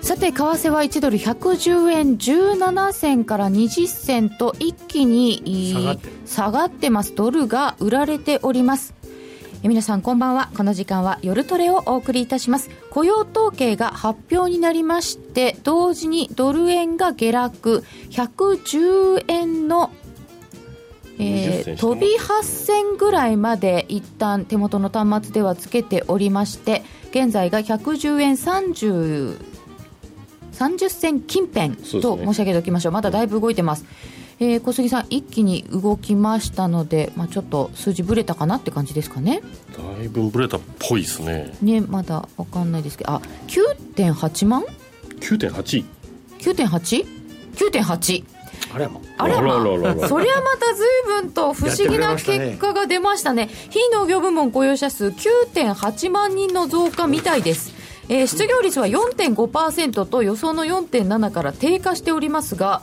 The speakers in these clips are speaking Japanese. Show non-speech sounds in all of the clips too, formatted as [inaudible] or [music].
さて為替は1ドル110円17銭から20銭と一気に下がって下がってます。ドルが売られております。え皆さんこんばんは。この時間は夜トレをお送りいたします。雇用統計が発表になりまして同時にドル円が下落。110円のえ20ー銭飛び8銭ぐらいまで一旦手元の端末ではつけておりまして現在が110円30 30銭近辺と申し上げておきましょう。まだだいぶ動いてます、えー小杉さん一気に動きましたので、まあ、ちょっと数字ぶれたかなって感じですかね。だいぶブレたっぽいですね。ねまだわかんないですけど。あ9.8万？9.8 9.8?9.8 あれもあれあららららそりゃまた随分と不思議な結果が出ましたね。非農業部門雇用者数9.8万人の増加みたいです、えー失業率は4.5%と予想の4.7から低下しておりますが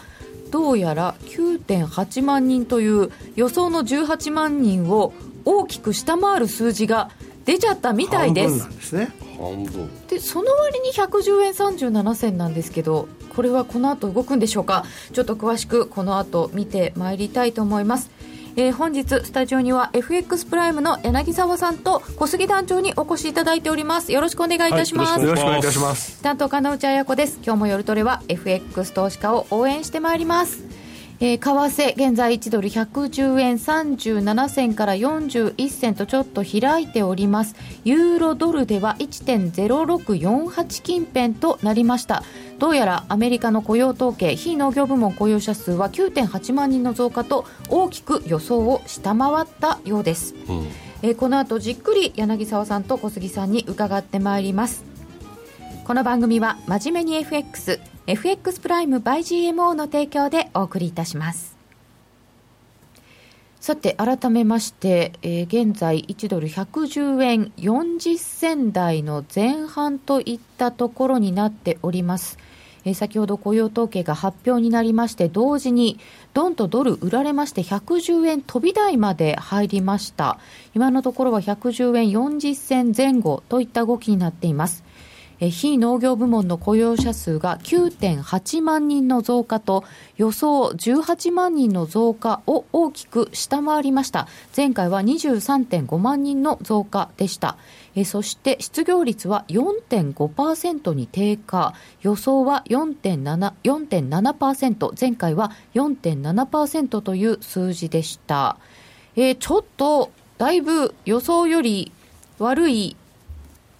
どうやら9.8万人という予想の18万人を大きく下回る数字が出ちゃったみたいです。半分なんですね。半分でその割に110円37銭なんですけどこれはこの後動くんでしょうか？ちょっと詳しくこの後見てまいりたいと思います、えー本日スタジオには FX プライムの柳沢さんと小杉団長にお越しいただいております。よろしくお願いいたします、はいよろしくお願いいたします。担当課の内彩子です。今日も夜トレは FX 投資家を応援してまいります。えー為替現在1ドル110円37銭から41銭とちょっと開いております。ユーロドルでは1.0648近辺となりましたどうやらアメリカの雇用統計非農業部門雇用者数は9.8万人の増加と大きく予想を下回ったようです、うん。えーこの後じっくり柳沢さんと小杉さんに伺ってまいります。この番組は真面目に FX FX プライム by GMO の提供でお送りいたしますさて改めまして、えー現在1ドル110円40銭台の前半といったところになっております。えー先ほど雇用統計が発表になりまして同時にドンとドル売られまして110円飛び台まで入りました。今のところは110円40銭前後といった動きになっています。え非農業部門の雇用者数が9.8万人の増加と予想18万人の増加を大きく下回りました。前回は23.5万人の増加でした。えそして失業率は4.5%に低下。予想は4.7%前回は4.7%という数字でした、えちょっとだいぶ予想より悪い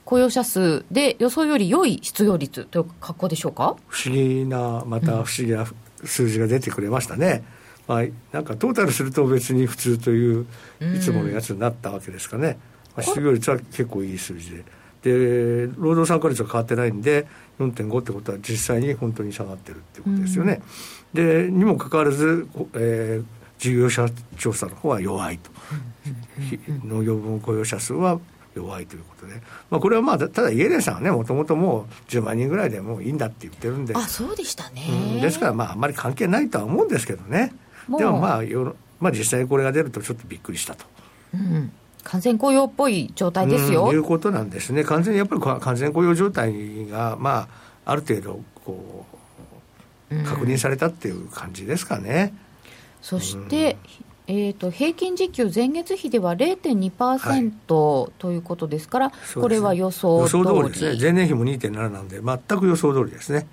雇用者数で予想より良い失業率という格好でしょうか？不思議なまた不思議な数字が出てくれましたね、まあ、なんかトータルすると別に普通といういつものやつになったわけですかね、まあ、失業率は結構いい数字で。で労働参加率は変わってないんで4.5ってことは実際に本当に下がってるっていうことですよね、でにもかかわらず、えー事業者調査の方は弱いと、ひ農業分雇用者数は弱いということで、まあ、これはまあただイエレンさんはねもともともう10万人ぐらいでもういいんだって言ってるんで、あそうでしたね、うんですからまああんまり関係ないとは思うんですけどね。でもまあよまあ実際にこれが出るとちょっとびっくりしたと。うん、完全雇用っぽい状態ですよ、うんいうことなんですね、完全にやっぱりこ完全雇用状態が、まあ、ある程度こう確認されたっていう感じですかね。そして、えー、と平均時給前月比では0.2%、ということですから、これは予想予通り想通りですね、前年比も2.7なんで、全く予想通りですね。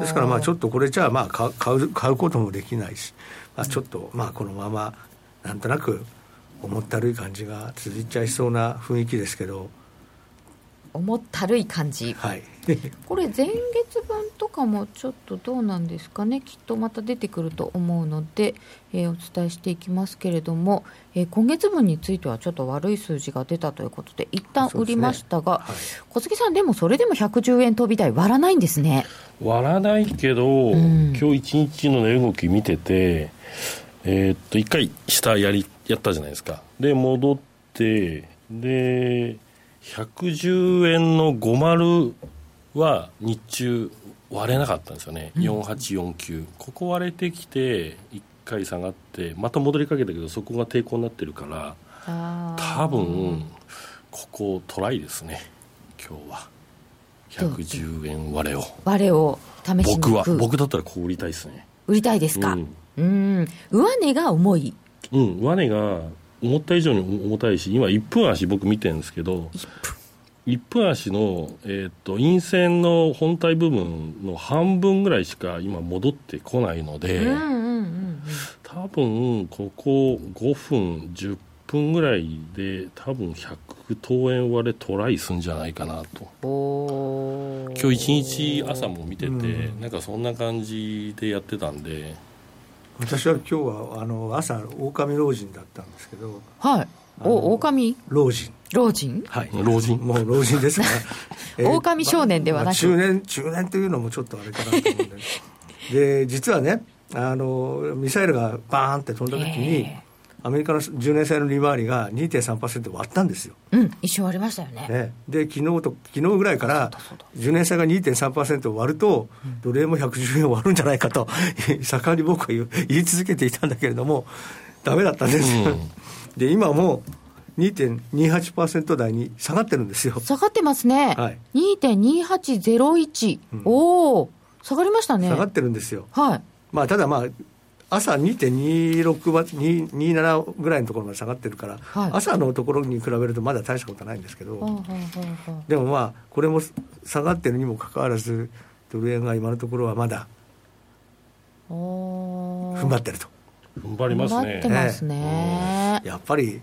ですからまあちょっとこれじゃあまあ買う買う買うこともできないし、まあ、ちょっとまあこのままなんとなく重ったるい感じが続いちゃいそうな雰囲気ですけど、重ったるい感じ。はい、これ前月分とかもちょっとどうなんですかね。きっとまた出てくると思うので、えーお伝えしていきますけれども、えー今月分についてはちょっと悪い数字が出たということで一旦売りましたが、はい。小杉さんでもそれでも110円飛び台割らないんですね。割らないけど、ん。今日一日の値動き見てて、えーっと、一回下やり、やったじゃないですか。で、戻って、で、110円の50は日中割れなかったんですよね。4849。ここ割れてきて、一回下がって、また戻りかけたけど、そこが抵抗になってるから、多分ここトライですね。今日は。110円割れを。割れを試しに僕は僕だったらこう売りたいですね。売りたいですか？うん。うん。上値が重い。うん。上値が思った以上に重たいし今1分足僕見てるんですけど1分1分足の、えー、と陰線の本体部分の半分ぐらいしか今戻ってこないので、うんうんうんうん多分ここ5分10分ぐらいで多分100等円割れトライするんじゃないかなと。今日一日朝も見てて、うんなんかそんな感じでやってたんで私は今日はあの朝狼老人だったんですけどはい。お狼？老人。老人？はい。老人？もう老人ですから。[laughs] 狼少年ではなく。まあ中年中年というのもちょっとあれかなと思うんで。で実はねあのミサイルがバーンって飛んだ時に、えアメリカの10年債の利回りが2.3%割ったんですよ、うん一瞬ありましたよね。ね、で昨日と昨日ぐらいから10年債が2.3%割ると奴隷も110円割るんじゃないかと [laughs] 盛んに僕は言い続けていたんだけれどもダメだったんです。よ、うん。[laughs] で今も2.28%台に下がってるんですよ。下がってますね、はい。2.2801、うん。おお下がりましたね。下がってるんですよ。はい。まあただまあ朝2.26は2 27ぐらいのところまで下がってるから、はい。朝のところに比べるとまだ大したことはないんですけど、でもまあこれも下がってるにもかかわらずドル円が今のところはまだ踏ん張ってると、踏ん張ります踏ん張ってねますね、やっぱり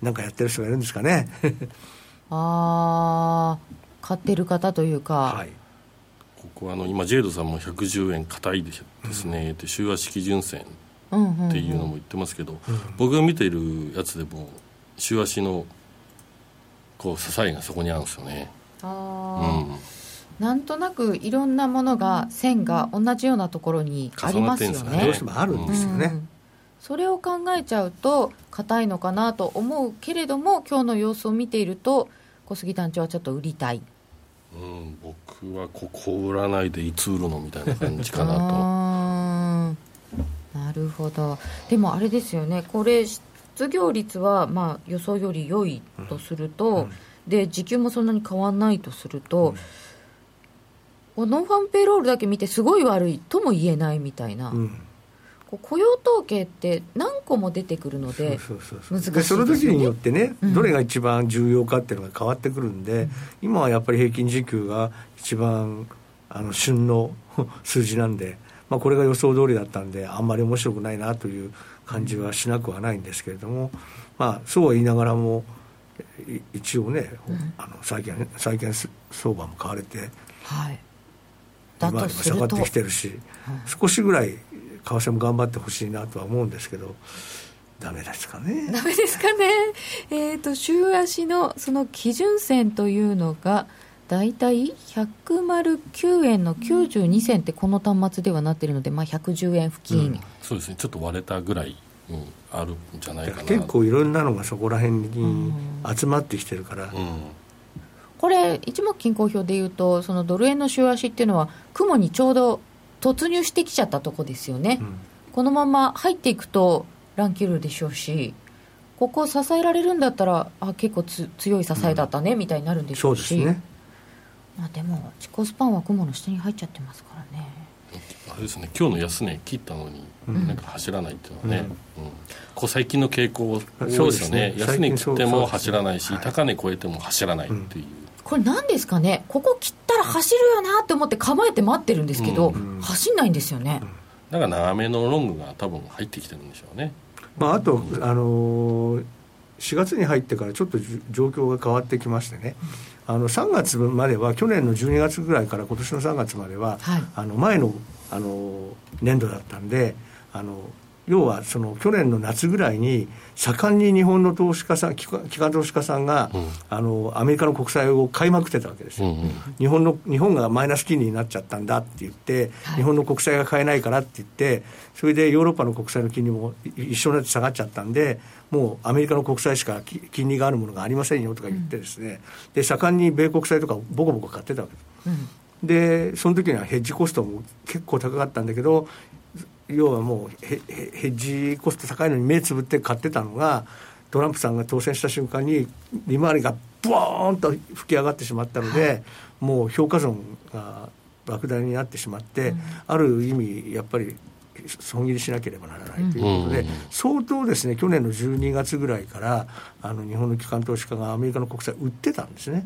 なんかやってる人がいるんですかね。ああ買ってる方というか、はいここはあの今ジェイドさんも110円硬いですね、で週足基準線うんうんうんっていうのも言ってますけど、僕が見ているやつでも週足のこう支えがそこにあるんですよね、うあん、ーなんとなくいろんなものが線が同じようなところにありますよね。どうしてもあるんですよね、うん。それを考えちゃうと硬いのかなと思うけれども今日の様子を見ていると小杉団長はちょっと売りたいうん、僕はここを売らないでいつ売るのみたいな感じかな [laughs] あーなるほど。でもあれですよね。これ失業率はまあ予想より良いとすると、うん。で時給もそんなに変わらないとすると、こうノンファンペイロールだけ見てすごい悪いとも言えないみたいな、うん雇用統計って何個も出てくるのでその時によってね、うん。どれが一番重要かっていうのが変わってくるんで、今はやっぱり平均時給が一番あの旬の [laughs] 数字なんで、まあ、これが予想通りだったんであんまり面白くないなという感じはしなくはないんですけれども、まあ、そうは言いながらもい一応ね、あの債券債券相場も買われてはい。だとすると下がってきてるし、少しぐらい為替も頑張ってほしいなとは思うんですけどダメですかね。[laughs] ダメですかね、えー、と週足のその基準線というのが、大体109円の92銭ってこの端末ではなっているので、まあ、110円付近、そうですね。ちょっと割れたぐらいにあるんじゃないかな。結構いろんなのがそこら辺に集まってきてるから、うん。これ、一目均衡表でいうと、そのドル円の週足っていうのは、雲にちょうど突入してきちゃったとこですよね、うん。このまま入っていくと乱気流でしょうし、ここを支えられるんだったら、あ結構つ強い支えだったね、みたいになるんでしょそううし。ですね。まあ、でも、チコスパンは雲の下に入っちゃってますからね。あれですね今日の安値切ったのに、なんか走らないっていうのはね、うん。こう最近の傾向多いですよね。ね。安値切っても走らないし、最近そう高値超えても走らないっていう、これ何ですかね、ここ切ったら走るよなって思って構えて待ってるんですけど、ん。走んないんですよね。だから長めのロングが多分入ってきてるんでしょうね。まあ、あと、あのー4月に入ってからちょっと状況が変わってきましてね、あの3月までは去年の12月ぐらいから今年の3月までは、はい。あの前の、あの年度だったんであの要はその去年の夏ぐらいに盛んに日本の投資家さん機関投資家さんが、うん。あのアメリカの国債を買いまくってたわけですよ、うんうん。日本の日本がマイナス金利になっちゃったんだって言って、はい。日本の国債が買えないからって言って、それでヨーロッパの国債の金利もい一緒になって下がっちゃったんで、もうアメリカの国債しかき金利があるものがありませんよとか言ってですね、で盛んに米国債とかボコボコ買ってたわけです。うん。でその時にはヘッジコストも結構高かったんだけど要はもうヘヘヘッジコスト高いのに目つぶって買ってたのがトランプさんが当選した瞬間に利回りがボーンと吹き上がってしまったので、はい、もう評価損が莫大になってしまって、うん、ある意味やっぱり損切りしなければならないということで、うん、相当ですね去年の12月ぐらいからあの日本の機関投資家がアメリカの国債売ってたんですね。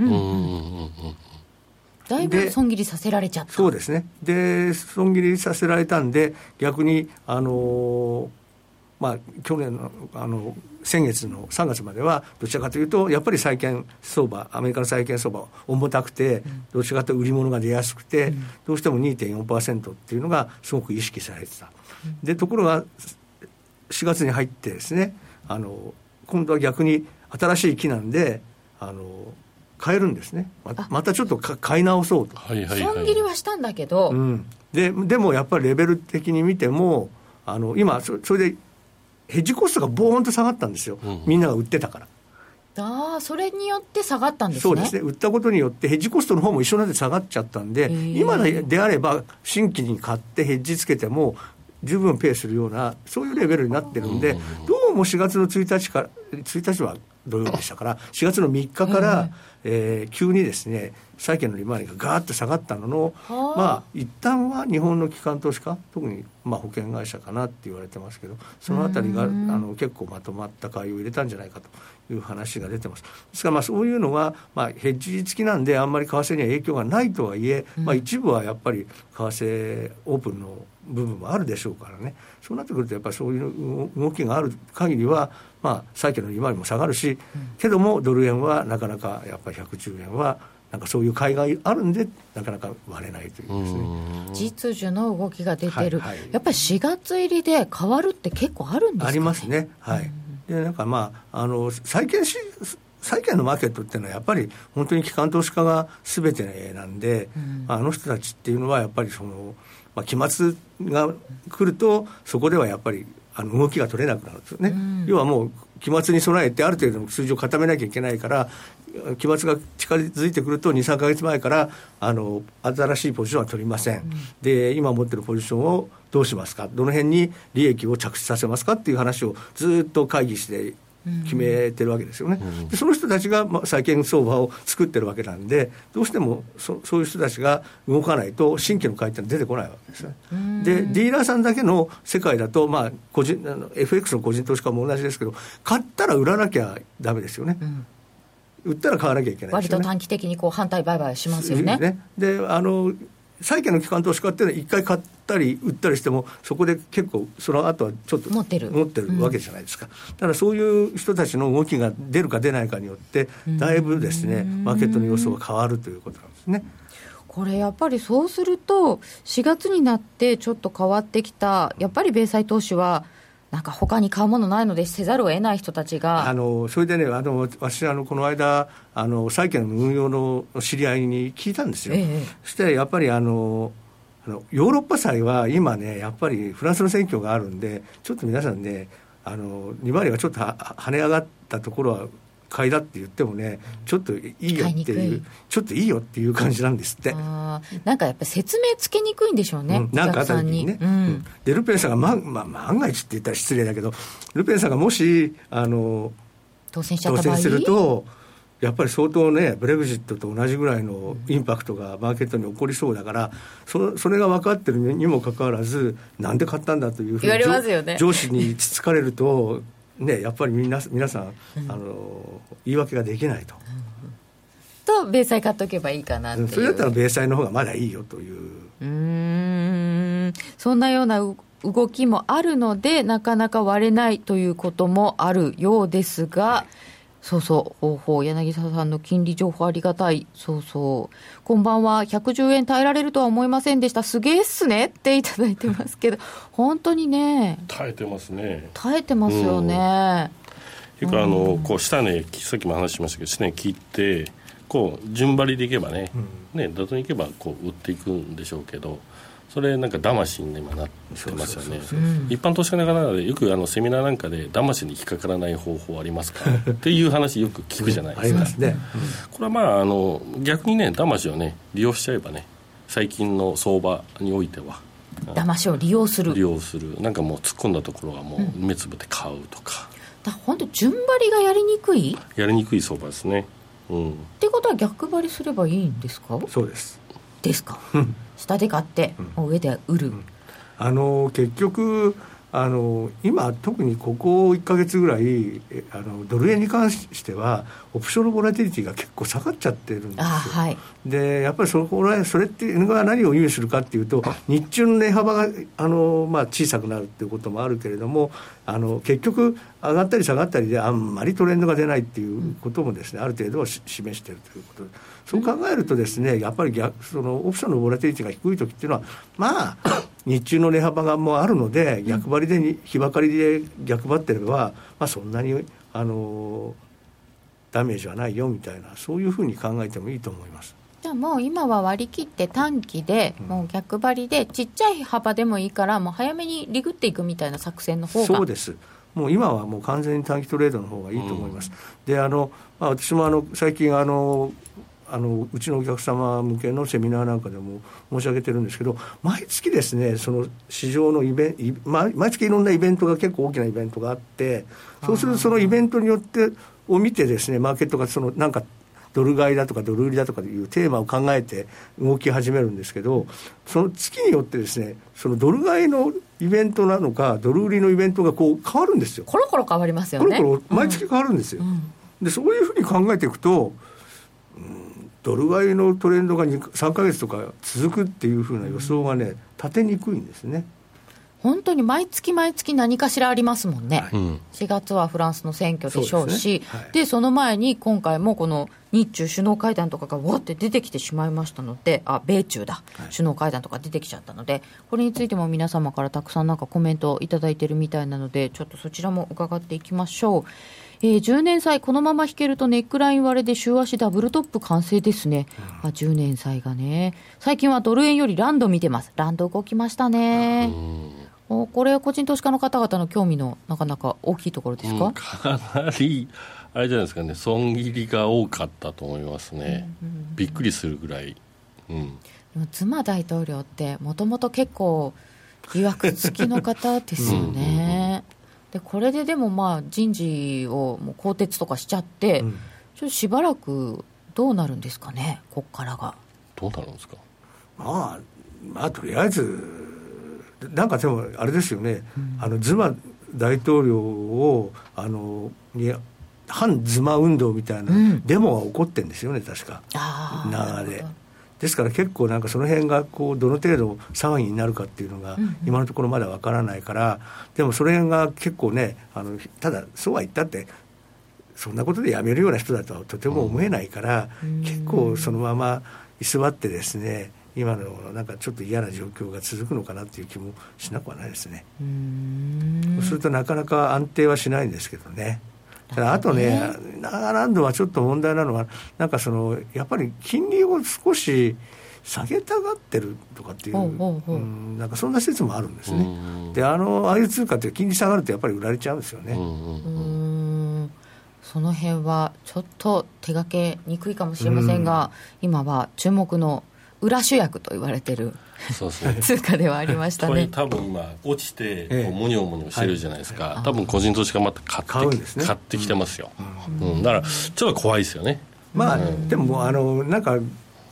だいぶ損切りさせられちゃった。そうですね。で損切りさせられたんで逆にあのまあ去年のあの先月の3月まではどちらかというとやっぱり債券相場アメリカの債券相場重たくてどちらかというと売り物が出やすくて、どうしても2.4%っていうのがすごく意識されてた。でところが4月に入ってですねあの今度は逆に新しい木なんであの変えるんですね。ままたちょっと買い直そうと、はいはいはい、損切りはしたんだけど、うん、ででもやっぱりレベル的に見てもあの今そそれでヘッジコストがボーンと下がったんですよ、うん、みんなが売ってたから。あそれによって下がったんですね。そうですね、売ったことによって、ヘッジコストの方も一緒なんで下がっちゃったんで、今であれば、新規に買ってヘッジつけても、十分ペイするような、そういうレベルになってるんで、どうも4月の1日から、1日は土曜日でしたから、4月の3日から、えー、急にですね、債券の利回りがガーッと下がったのの、まあ一旦は日本の機関投資家、特にまあ保険会社かなって言われてますけど、そのあたりがあの結構まとまった買いを入れたんじゃないかという話が出てます。ですからまあそういうのは、まあ、ヘッジ付きなんで、あんまり為替には影響がないとはいえ、まあ、一部はやっぱり為替オープンの部分もあるでしょうからね、そうなってくると、やっぱりそういう動きがある限りは、まあ、債券の利回りも下がるし、けどもドル円はなかなかやっぱり110円は、なんかそういう海外あるんで、なかなか割れないというですね。実需の動きが出てる、はいはい、やっぱり4月入りで変わるって結構あるんですか、ね、ありますね、はい。でなんかまああの債券し債券のマーケットっていうのはやっぱり本当に機関投資家がすべてなんで、うん、あの人たちっていうのはやっぱりその、まあ、期末が来るとそこではやっぱりあの動きが取れなくなるんですよね、うん、要はもう期末に備えてある程度の数字を固めなきゃいけないから期末が近づいてくると23か月前からあの新しいポジションは取りません、うん、で今持ってるポジションをどうしますか？どの辺に利益を着地させますか？っていう話をずっと会議して決めてるわけですよね、でその人たちが、まあ、債券相場を作ってるわけなんで、どうしてもそそういう人たちが動かないと、新規の買いって出てこないわけですね。で、ディーラーさんだけの世界だと、まあ、個人あの FX の個人投資家も同じですけど、買ったら売らなきゃだめですよね。うん売ったら買わなきゃいけない、ね、割と短期的にこう反対売買しますよね。ねであの債券の機関投資家っていうのは、一回買ったり売ったりしても、そこで結構、その後はちょっと持ってる。持ってるわけじゃないですか、だからそういう人たちの動きが出るか出ないかによって、だいぶですね、マーケットの予想が変わるということなんですね。これやっぱりそうすると、4月になってちょっと変わってきた、やっぱり米債投資は、なんか他に買うものないのでせざるを得ない人たちが。あのそれでねあの私あのこの間あの債券の運用の知り合いに聞いたんですよ、ええ、そしてやっぱりあのあのヨーロッパ債は今ねやっぱりフランスの選挙があるんでちょっと皆さんねあの利回りがちょっと跳ね上がったところは買いだって言ってもね、ちょっといいよっていう、ちょっといいよっていう感じなんですって。なんかやっぱり説明つけにくいんでしょうね、うん、なんかあった時にね。うん、で、ルペンさんが、ままあ、万が一って言ったら失礼だけど、ルペンさんがもし、あの、当選しちゃった場合？当選すると、やっぱり相当ね、ブレグジットと同じぐらいのインパクトがマーケットに起こりそうだから、そそれが分かってるにもかかわらず、なんで買ったんだというふうに、ね、上司につつかれると、ね、やっぱりみんな皆さん、あの言い訳ができないと。と米債買っとけばいいかなそれだったら米債の方がまだいいよという。うん。そんなような動きもあるのでなかなか割れないということもあるようですが、はいそうそう、ほうほう、柳沢さんの金利情報ありがたい。そうそう。こんばんは、110円耐えられるとは思いませんでした。すげえっすねっていただいてますけど、本当にね。耐えてますね。耐えてますよね。うん、いうか、あの、こう、下値、さっきも話しましたけど、下値切って、こう、順張りでいけばね、うん、ね、だといけば、こう、売っていくんでしょうけど、それなんか騙しに今なってますよね。一般投資家の方でよくあのセミナーなんかで騙しに引っかからない方法ありますかっていう話よく聞くじゃないですか、ね。これはまああの逆にね騙しをね利用しちゃえばね最近の相場においては。騙しを利用する。利用する。なんかもう突っ込んだところはもう目つぶって買うとか、だ本当順張りがやりにくい？やりにくい相場ですね、うん、ってことは逆張りすればいいんですか？そうです。ですか？[laughs] 下で買って、うん、上で売る、うん、あの結局あの今、特にここ1か月ぐらいあの、ドル円に関しては、オプションのボラティリティが結構下がっちゃってるんですよ。はい、でやっぱりそこそれっていうのが何を意味するかっていうと、日中の値幅があの、まあ、小さくなるっていうこともあるけれども、あの結局、上がったり下がったりで、あんまりトレンドが出ないっていうこともですね、ある程度は示しているということで。そう考えるとですねやっぱり逆そのオプションのボラティリティが低い時っていうのはまあ [coughs] 日中の値幅がもうあるので逆張りで日ばかりで逆張ってれば、まあ、そんなにあのダメージはないよみたいなそういうふうに考えてもいいと思います。じゃあもう今は割り切って短期で、もう逆張りで、ちっちゃい幅でもいいから、もう早めにリグっていくみたいな作戦の方が。そうです、もう今はもう完全に短期トレードの方がいいと思います。うん、であのまあ、私もあの最近あのあのうちのお客様向けのセミナーなんかでも申し上げてるんですけど毎月ですねその市場のイベント毎月いろんなイベントが結構大きなイベントがあってそうするとそのイベントによってを見てですねマーケットがそのなんかドル買いだとかドル売りだとかいうテーマを考えて動き始めるんですけどその月によってですねそのドル買いのイベントなのかドル売りのイベントがこう変わるんですよ。コロコロ変わりますよね。コロコロ毎月変わるんですよ、うん。うん、でそういうふうに考えていくとドル買いのトレンドが3か月とか続くっていうふうな予想がね、立てにくいんですね。本当に毎月毎月何かしらありますもんね、はい、4月はフランスの選挙でしょうし、で、ね。はい、その前に今回もこの日中首脳会談とかがわって出てきてしまいましたので、あ米中だ、はい、首脳会談とか出てきちゃったので、これについても皆様からたくさんなんかコメントをいただいてるみたいなので、ちょっとそちらも伺っていきましょう。えー、10年債、このまま引けるとネックライン割れで週足ダブルトップ完成ですね、うん、あ10年債がね、最近はドル円よりランド見てます、ランド動きましたね。おこれ、個人投資家の方々の興味のなかなか大きいところですか、うん、かなり、あれじゃないですかね、損切りが多かったと思いますね、うんうんうん、びっくりするぐらい。うん、妻大統領って、もともと結構、疑惑付きの方ですよね。うんうんでこれででもまあ人事をもう更迭とかしちゃって、うん、ちょっとしばらくどうなるんですかね、ここからが。どうなるんですか、まあ、まあ、とりあえず、なんかでもあれですよね、うん、あのズマ大統領をあのに反ズマ運動みたいなデモが起こってるんですよね、確か、長で。ですから結構なんかその辺がこうどの程度騒ぎになるかっていうのが今のところまだわからないから、でもその辺が結構ねあのただそうは言ったってそんなことでやめるような人だとはとても思えないから、結構そのまま居座ってですね今のなんかちょっと嫌な状況が続くのかなっていう気もしなくはないですね。そうするとなかなか安定はしないんですけどね。あとね、長ランドはちょっと問題なのは、なんかそのやっぱり金利を少し下げたがってるとかっていう、うん、なんかそんな説もあるんですね。で、あのああいう通貨って金利下がるとやっぱり売られちゃうんですよね。その辺はちょっと手がけにくいかもしれませんが、今は注目の裏主役と言われてるそうそう。通貨ではありましたね。多分今落ちてこうモニョモニョしてるじゃないですか、はい、多分個人投資家また買って、ね、買ってきてますよ、うん、うん、だからちょっと怖いですよね。まあ、うん、でもあのなんか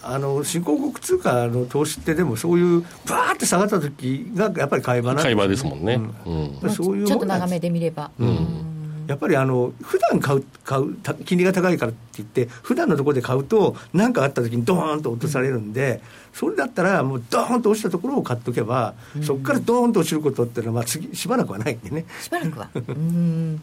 あの新興国通貨の投資ってでもそういうバーって下がった時がやっぱり買い場なんで場ですもんね、うん、そういうちょっと長めで見れば、うん。やっぱりあの普段買う買う金利が高いからって言って普段のところで買うと何かあった時にドーンと落とされるんで、それだったらもうドーンと落ちたところを買っとけば、そこからドーンと落ちることっていうのはまあ次しばらくはないんでね。しばらくは。うん。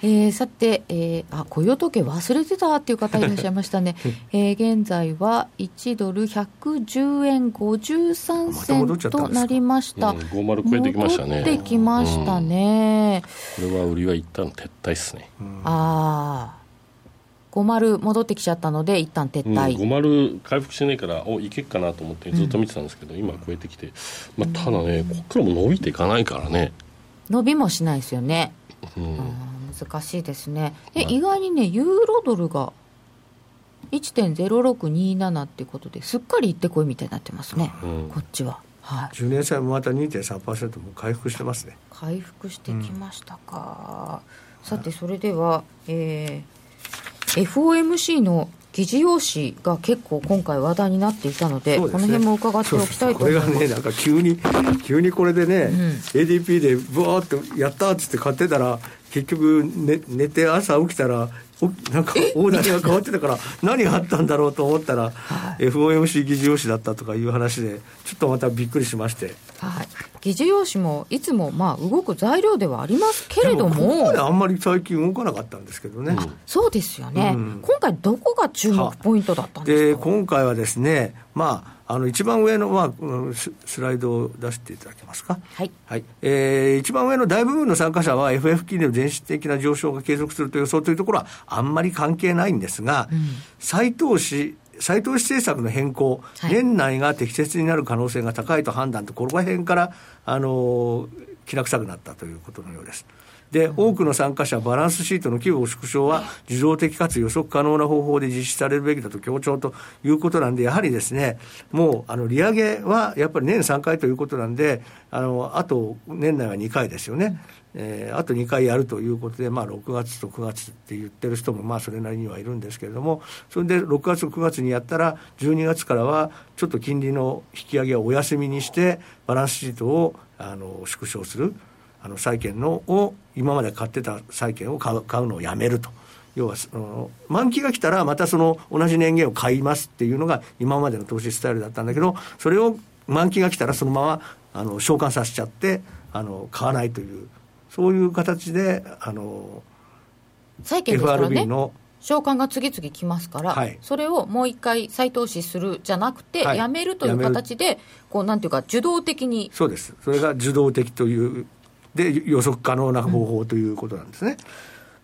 えー、さて、えー、あ雇用統計忘れてたっていう方いらっしゃいましたね、[laughs] えー、現在は1ドル110円53銭となりました、うん、50超えてきましたね。戻ってきましたね、うん、これは売りは一旦撤退っすね、うん、ああ50戻ってきちゃったので一旦撤退、うん、50回復しないからおいけっかなと思ってずっと見てたんですけど、うん、今超えてきて、まあ、ただねこっからも伸びていかないからね。伸びもしないですよね、うん。難しいですね。で、意外にねユーロドルが1.0627っていうことですっかりいってこいみたいになってますね、うん、こっちは。はい、10年債もまた2.3%も回復してますね。回復してきましたか、うん、さてそれでは、えー、FOMC の議事要旨が結構今回話題になっていたので、ね、この辺も伺っておきたいと思います。これがねなんか急に急にこれでね、うん、ADP でブワーっとやったっつって買ってたら結局、ね、寝て朝起きたらなんか大台が変わってたから [laughs] 何があったんだろうと思ったら、はい、FOMC 議事要旨だったとかいう話でちょっとまたびっくりしまして、はい、議事要旨もいつもまあ動く材料ではありますけれどもここまであんまり最近動かなかったんですけどね、そうですよね、うん、今回どこが注目ポイントだったんですか？で今回はですねまああの一番上の、まあ、スライドを出していただけますか？はい。はい。えー、一番上の大部分の参加者は FF 金利の全質的な上昇が継続すると予想というところはあんまり関係ないんですが、うん、再投資、再投資政策の変更、はい、年内が適切になる可能性が高いと判断と、この辺から、あの、きな臭くなったということのようです。で、多くの参加者、バランスシートの規模縮小は、受動的かつ予測可能な方法で実施されるべきだと強調ということなんで、やはりですね、もう、あの、利上げはやっぱり年3回ということなんで、あの、あと、年内は2回ですよね。えー、あと2回やるということで、まあ、6月と9月って言ってる人も、まあ、それなりにはいるんですけれども、それで6月と9月にやったら、12月からは、ちょっと金利の引き上げをお休みにして、バランスシートをあの縮小する。あの債券のを今まで買ってた債券を買う買うのをやめると。要はその満期が来たらまたその同じ年限を買いますっていうのが今までの投資スタイルだったんだけどそれを満期が来たらそのままあの償還させちゃってあの買わないというそういう形であの債券ですからね。償還が次々来ますから、はい、それをもう一回再投資するじゃなくて、はい、やめるという形で、こうなんていうか、受動的に。そうです、それが受動的というで予測可能な方法ということなんですね。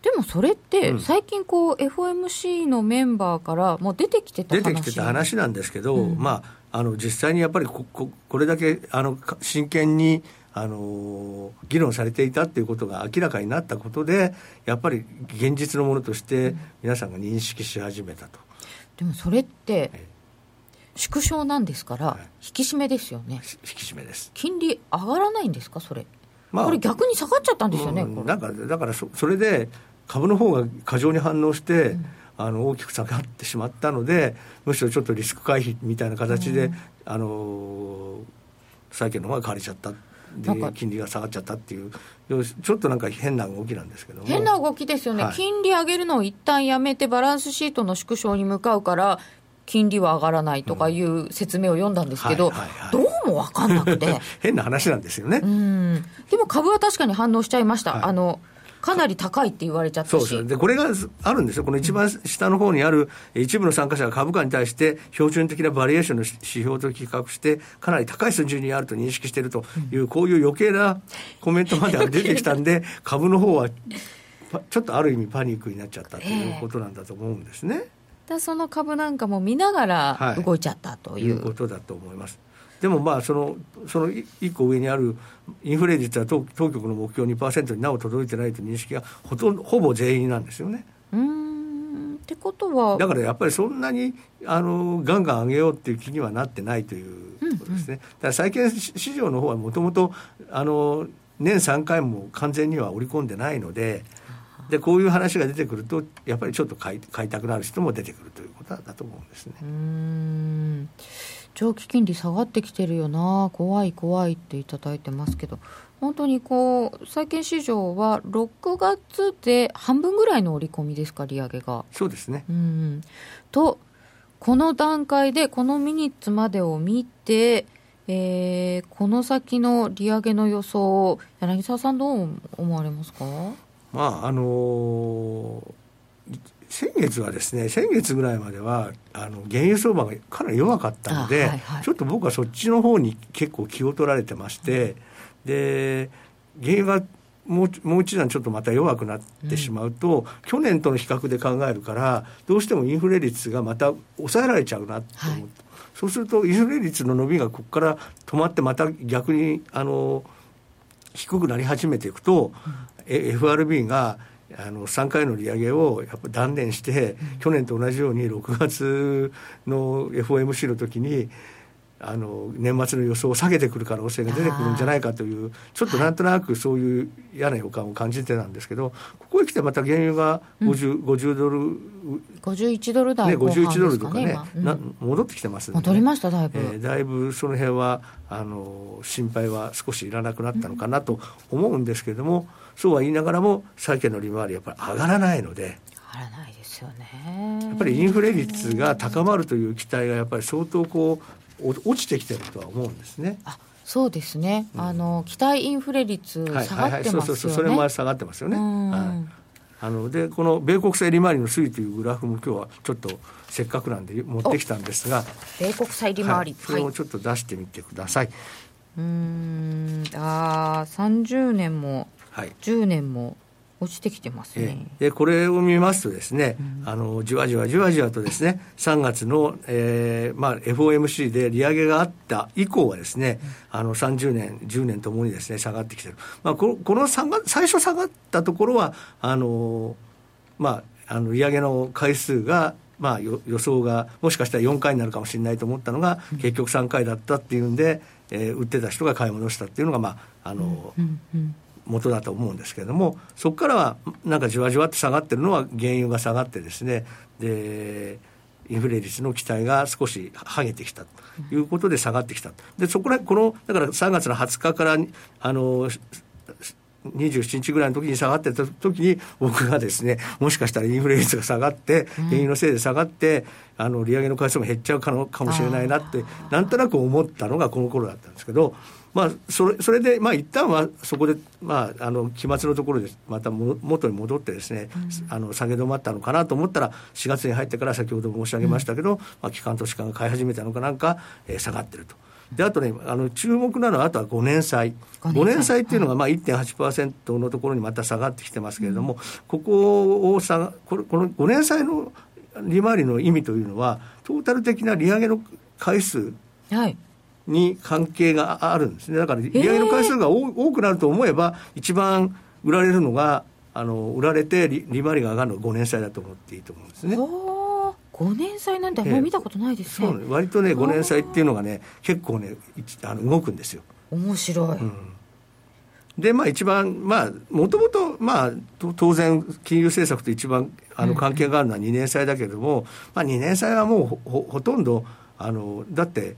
でもそれって、最近こう、FOMC のメンバーからもう出てきてた話。出てきてた話なんですけど、うん、まあ、あの実際にやっぱりこここれだけあの真剣にあの議論されていたっていうことが明らかになったことで、やっぱり現実のものとして皆さんが認識し始めたと。でもそれって、縮小なんですから、引き締めですよね。引き締めです。金利上がらないんですか、それ。まあ、これ逆に下がっちゃったんですよね、うん、なんかだからそそれで株の方が過剰に反応して、うん、あの大きく下がってしまったのでむしろちょっとリスク回避みたいな形で、うん、あの債券の方が買われちゃったで金利が下がっちゃったっていうちょっとなんか変な動きなんですけども。変な動きですよね、はい、金利上げるのを一旦やめてバランスシートの縮小に向かうから金利は上がらないとかいう説明を読んだんですけど、どうも分かんなくて。[laughs] 変な話なんですよね。うん。でも株は確かに反応しちゃいました、はい、あのかなり高いって言われちゃったそうですでこれがあるんですよ、この一番下の方にある一部の参加者が株価に対して標準的なバリエーションの指標と比較して、かなり高い水準にあると認識しているという、こういう余計なコメントまで出てきたんで、[laughs] 株の方はちょっとある意味パニックになっちゃったということなんだと思うんですね。だその株なんかも見ながら動いちゃったという、はい、いうことだと思います。でもまあそのその一個上にあるインフレ率は当当局の目標2%になお届いてないという認識がほとんどほぼ全員なんですよね。うんってことはだからやっぱりそんなにあのガンガン上げようっていう気にはなってないということですね。うんうん、だから債券市場の方はもともとあの年3回も完全には織り込んでないので。でこういう話が出てくるとやっぱりちょっと買い買いたくなる人も出てくるということだと思うんですねうん長期金利下がってきてるよな。怖い怖いっていただいてますけど。本当にこう債券市場は6月で半分ぐらいの織り込みですか利上げが。そうですね。うんとこの段階でこのミニッツまでを見てえー、この先の利上げの予想柳沢さんどう思われますか？まああのー、先月はですね先月ぐらいまではあの原油相場がかなり弱かったので、はいはい、ちょっと僕はそっちの方に結構気を取られてまして、で原油がもうもう一段ちょっとまた弱くなってしまうと、うん、去年との比較で考えるからどうしてもインフレ率がまた抑えられちゃうなと思って、はい、そうするとインフレ率の伸びがここから止まってまた逆にあの低くなり始めていくと、FRB があの3回の利上げをやっぱ断念して、去年と同じように6月の FOMC の時にあの年末の予想を下げてくる可能性が出てくるんじゃないかというちょっとなんとなくそういう嫌な予感を感じてたんですけどここへ来てまた原油が 50,、うん、50ドル51ドル台ね、51ドルとかね、うん、な戻ってきてますね、戻りましただいぶ、えー、だいぶその辺はあの心配は少しいらなくなったのかなと思うんですけれども、うん、そうは言いながらも債券の利回りやっぱり上がらないので上がらないですよね。やっぱりインフレ率が高まるという期待がやっぱり相当こう落ちてきてるとは思うんですね。あそうですね、うん、あの期待インフレ率下がってますよね、はいはいはい、そうそうそうそれも下がってますよね。はい。あのでこの米国債利回りの推移というグラフも今日はちょっとせっかくなんで持ってきたんですが米国債利回り、はい、それをちょっと出してみてください、うん。あ30年も10年も落ちてきてますね。でこれを見ますとですね、うん、あのじわじわじわじわとですね、3月の、えーまあ、FOMC で利上げがあった以降はですね、うん、あの30年、10年ともにですね、下がってきてる。まあ、このこの下が最初下がったところは、あのまあ、あの利上げの回数がまあ、予想がもしかしたら4回になるかもしれないと思ったのが、結局3回だったっていうんで、えー、売ってた人が買い戻したっていうのが、まああの、うんうん元だと思うんですけれどもそこからはなんかじわじわって下がってるのは原油が下がってですねでインフレ率の期待が少しはげてきたということで下がってきたでそこらこのだから3月の20日からあの27日ぐらいの時に下がってた時に僕がですねもしかしたらインフレ率が下がって原油のせいで下がって、あの利上げの回数も減っちゃうかもしれないなってなんとなく思ったのがこの頃だったんですけどまあ、それそれで、まあ一旦はそこで、まあ、あの期末のところでまた元に戻ってですね、うん、あの下げ止まったのかなと思ったら4月に入ってから先ほど申し上げましたけど、うん、まあ、機関投資家が買い始めたのかなんか、えー、下がってると。であとね、あの注目なのは、あとは5年債、5年債。っていうのがまあ1.8%のところにまた下がってきてますけれども、うん、ここを下これこの5年債の利回りの意味というのは、トータル的な利上げの回数、はいに関係があるんですね。だから利上げの回数が多くなると思えば、一番売られるのが、あの売られて利利回りが上がるのが5年債だと思っていいと思うんですね。5年債なんてあんまり見たことないですね、そう割とね5年債っていうのがね結構ねあの動くんですよ。面白い、うん、でまあ一番まあもともとまあ当然金融政策と一番あの関係があるのは2年債だけれども、うん、まあ2年債はもうほほとんどあのだって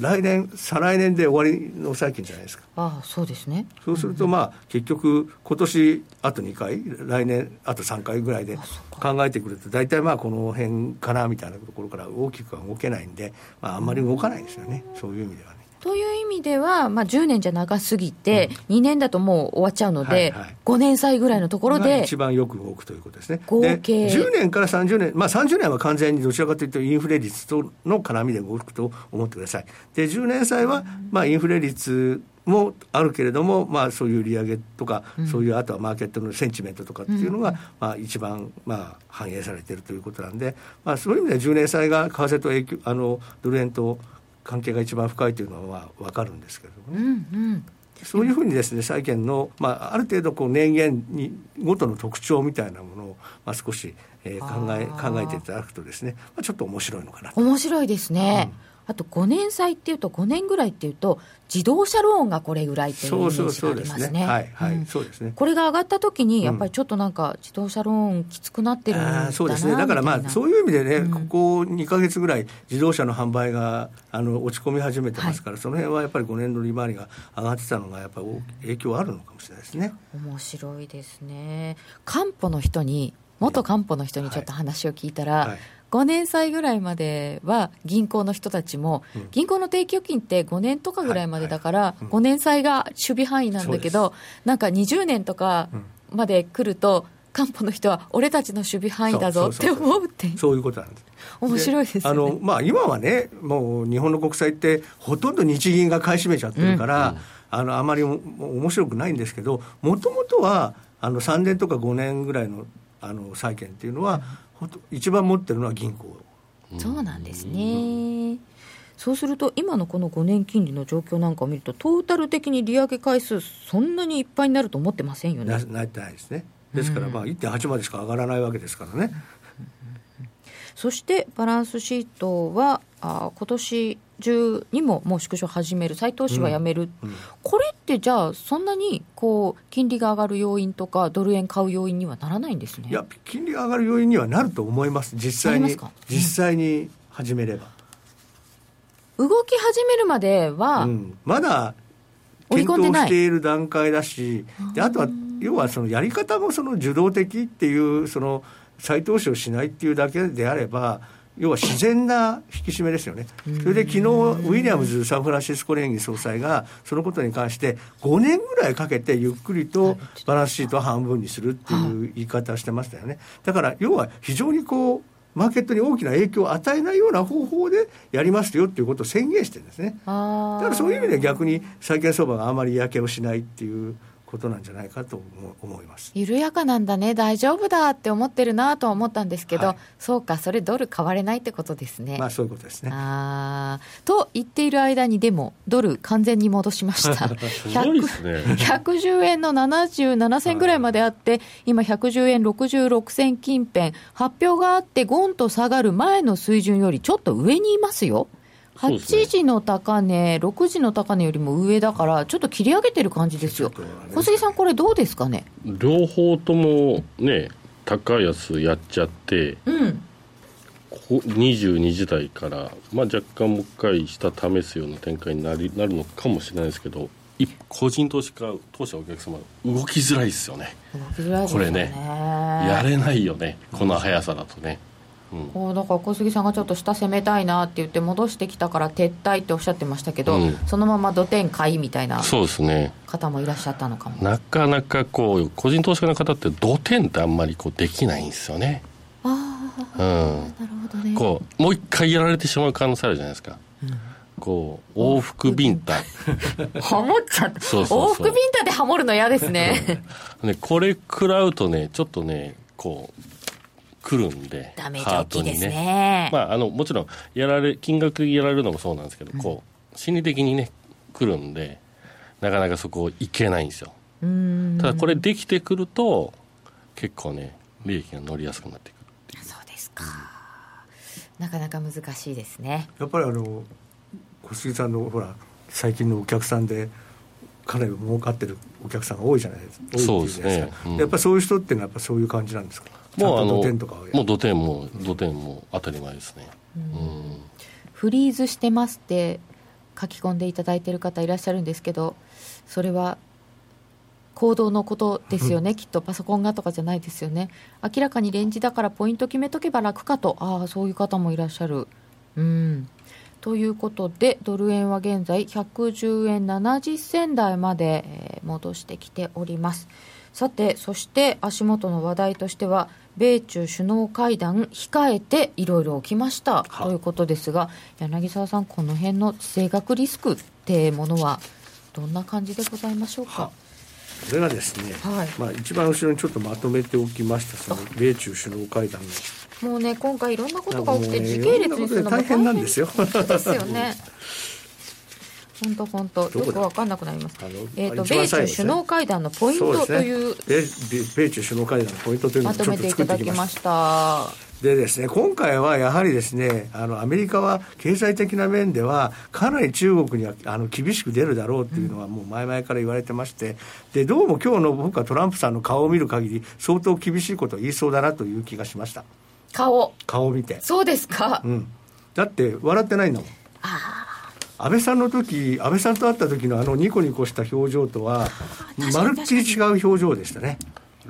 来年、再来年で終わりの債券じゃないですか。ああそうですねそうすると、まあ、結局、今年あと2回、来年あと3回ぐらいで考えてくると、大体まあこの辺かなみたいなところから大きくは動けないんで、まあ、あんまり動かないですよね、そういう意味ではね。という意味では、まあ、10年じゃ長すぎて、うん、2年だともう終わっちゃうので、はいはい、5年歳ぐらいのところで、一番よく動くということですね。合計。10年から30年、まあ、30年は完全にどちらかというと、インフレ率との絡みで動くと思ってください。で10年債は、まあ、インフレ率もあるけれども、まあ、そういう利上げとか、うん、そういうあとはマーケットのセンチメントとかっていうのが、うん、まあ、一番、まあ、反映されているということなんで、まあ、そういう意味では10年債が為替と影響あのドル円と関係が一番深いというのは分かるんですけれどもね。うんうん。そういうふうにですね債券の、まあ、ある程度こう年限にごとの特徴みたいなものを、まあ、少し、えー、考え考えていただくとですね、まあ、ちょっと面白いのかな面白いですね、うんあと5年債っていうと、5年ぐらいっていうと、自動車ローンがこれぐらいっていうイメージがありますね。はいはい、そうですね。これが上がった時に、やっぱりちょっとなんか、自動車ローンきつくなってるんだなそうですね。だからまあ、そういう意味でね、ここ2か月ぐらい、自動車の販売があの落ち込み始めてますから、その辺はやっぱり5年の利回りが上がってたのが、やっぱり影響あるのかもしれないですね。面白いですね。担保の人に元担保の人にちょっと話を聞いたら、はいはい5年債ぐらいまでは銀行の人たちも、うん、銀行の定期預金って5年とかぐらいまでだから、はいはい、5年債が守備範囲なんだけど、なんか20年とかまで来ると、担保の人は俺たちの守備範囲だぞって思うってそういうことなんです。面白いです、ね、あのまあ、今はねもう日本の国債ってほとんど日銀が買い占めちゃってるから、うん、あのあまり面白くないんですけどもともとはあの3年とか5年ぐらいのあの債券っていうのは、一番持ってるのは銀行そうなんですね、そうすると、今のこの5年金利の状況なんかを見ると、トータル的に利上げ回数、そんなにいっぱいになると思ってませんよね。なってないですね。ですから、まあ、1.8までしか上がらないわけですからね。そしてバランスシートはあ今年中にももう縮小始める、再投資はやめる、うん。うん、これってじゃあ、そんなにこう金利が上がる要因とか、ドル円買う要因にはならないんですね？いや、金利が上がる要因にはなると思います、実際に、実際に始めれば。動き始めるまでは、まだ検討している段階だし、であとは要はそのやり方もその受動的っていう、その再投資をしないっていうだけであれば、要は自然な引き締めですよね、それで昨日ウィリアムズ・サンフランシスコ連議総裁が、そのことに関して、5年ぐらいかけてゆっくりとバランスシートを半分にするっていう言い方をしてましたよね。だから要は非常にこうマーケットに大きな影響を与えないような方法でやりますよっていうことを宣言してるんですね。だからそういう意味で逆に債券相場があまり嫌気をしないっていうことなんじゃないかと思います。緩やかなんだね、大丈夫だって思ってるなとは思ったんですけど、はい、そうか、それ、ドル買われないってことですね。まあ、そういうことですね。あと言っている間に、でも、ドル完全に戻しました、[laughs] 110円の77銭ぐらいまであって、今、110円66銭近辺、発表があって、ゴンと下がる前の水準よりちょっと上にいますよ。8時の高値、6時の高値よりも上だから、ちょっと切り上げてる感じですよ、小杉さん、これ、どうですかね？両方ともね、高安やっちゃって、うん、22時台から、まあ、若干もう一回下試すような展開になりなるのかもしれないですけど、個人投資家、投資お客様、動きづらいですよね、ね。これね、やれないよね、この速さだとね。うん、だから小杉さんがちょっと下攻めたいなって言って戻してきたから撤退っておっしゃってましたけど、うん、そのまま土天買いみたいな方もいらっしゃったのかも。なかなかこう個人投資家の方って土天ってあんまりこうできないんですよね。ああ、うん、なるほどね。こうもう一回やられてしまう可能性あるじゃないですか、うん。こう往復ビンタ。[laughs] ハモっちゃった。そうそう往復ビンタでハモるの嫌ですね。ねこれ食らうとねちょっとねこうくるんで、ダメージ大きいですね。ねまあ、あの、もちろん、やられ、金額やられるのもそうなんですけど、うん、こう、心理的にね、くるんで、なかなかそこいけないんですよ。ただこれできてくると、結構ね、利益が乗りやすくなってくるそうですか。なかなか難しいですね。やっぱりあの、小杉さんのほら、最近のお客さんで、かなり儲かってるお客さんが多いじゃないですか。そうですね。うん、やっぱりそういう人っていうのはやっぱそういう感じなんですか？もうあのもう土点も土点も当たり前ですね、うん、フリーズしてますって書き込んでいただいている方いらっしゃるんですけどそれは行動のことですよね、きっと。パソコンがとかじゃないですよね、明らかにレンジだからポイント決めとけば楽かと、ああ、そういう方もいらっしゃる。うん。ということで、ドル円は現在110円70銭台まで戻してきております。さて、そして足元の話題としては、米中首脳会談控えていろいろ起きましたということですが、柳沢さん、この辺の地政学リスクってものは、どんな感じでございましょうか？これがですね、はい、まあ、一番後ろにちょっとまとめておきました、その米中首脳会談の。もうね、今回いろんなことが起きて、時系列にするのも大変なんですよ。ですよね。[laughs] 本当本当よく分かんなくなります。えっ、ー、と米中首脳会談のポイントという、ね、米中首脳会談のポイントというのをまとめていただきました。でですね、今回はやはりですね、あのアメリカは経済的な面では、かなり中国にはあの厳しく出るだろうっていうのは、もう前々から言われてまして、でどうも今日の僕はトランプさんの顔を見る限り、相当厳しいことを言いそうだなという気がしました。顔顔を見て。そうですか。うん。だって、笑ってないんだもん。ああ。安倍さんの時安倍さんと会った時のあのニコニコした表情とはまるっきり違う表情でしたね。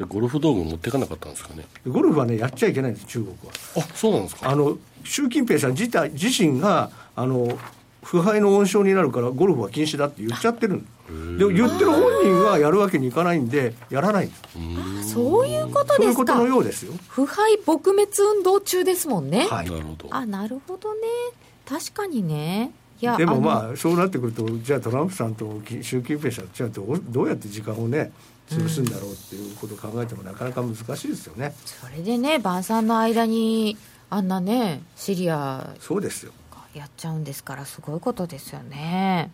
ゴルフ道具持っていかなかったんですかね。ゴルフはねやっちゃいけないんです中国は。あそうなんですか。あの習近平さん自体自身があの腐敗の温床になるからゴルフは禁止だって言っちゃってるでも言ってる本人はやるわけにいかないんでやらないそういうことですか。そういうことのようですよ。腐敗撲滅運動中ですもんね。はい。なるほど。あなるほどね。確かにねでもまあそうなってくるとじゃあトランプさんと習近平さんじゃあどうどうやって時間をね潰すんだろうっていうことを考えてもなかなか難しいですよね、それでね晩餐の間にあんなねシリアそうですよ。やっちゃうんですからすごいことですよね。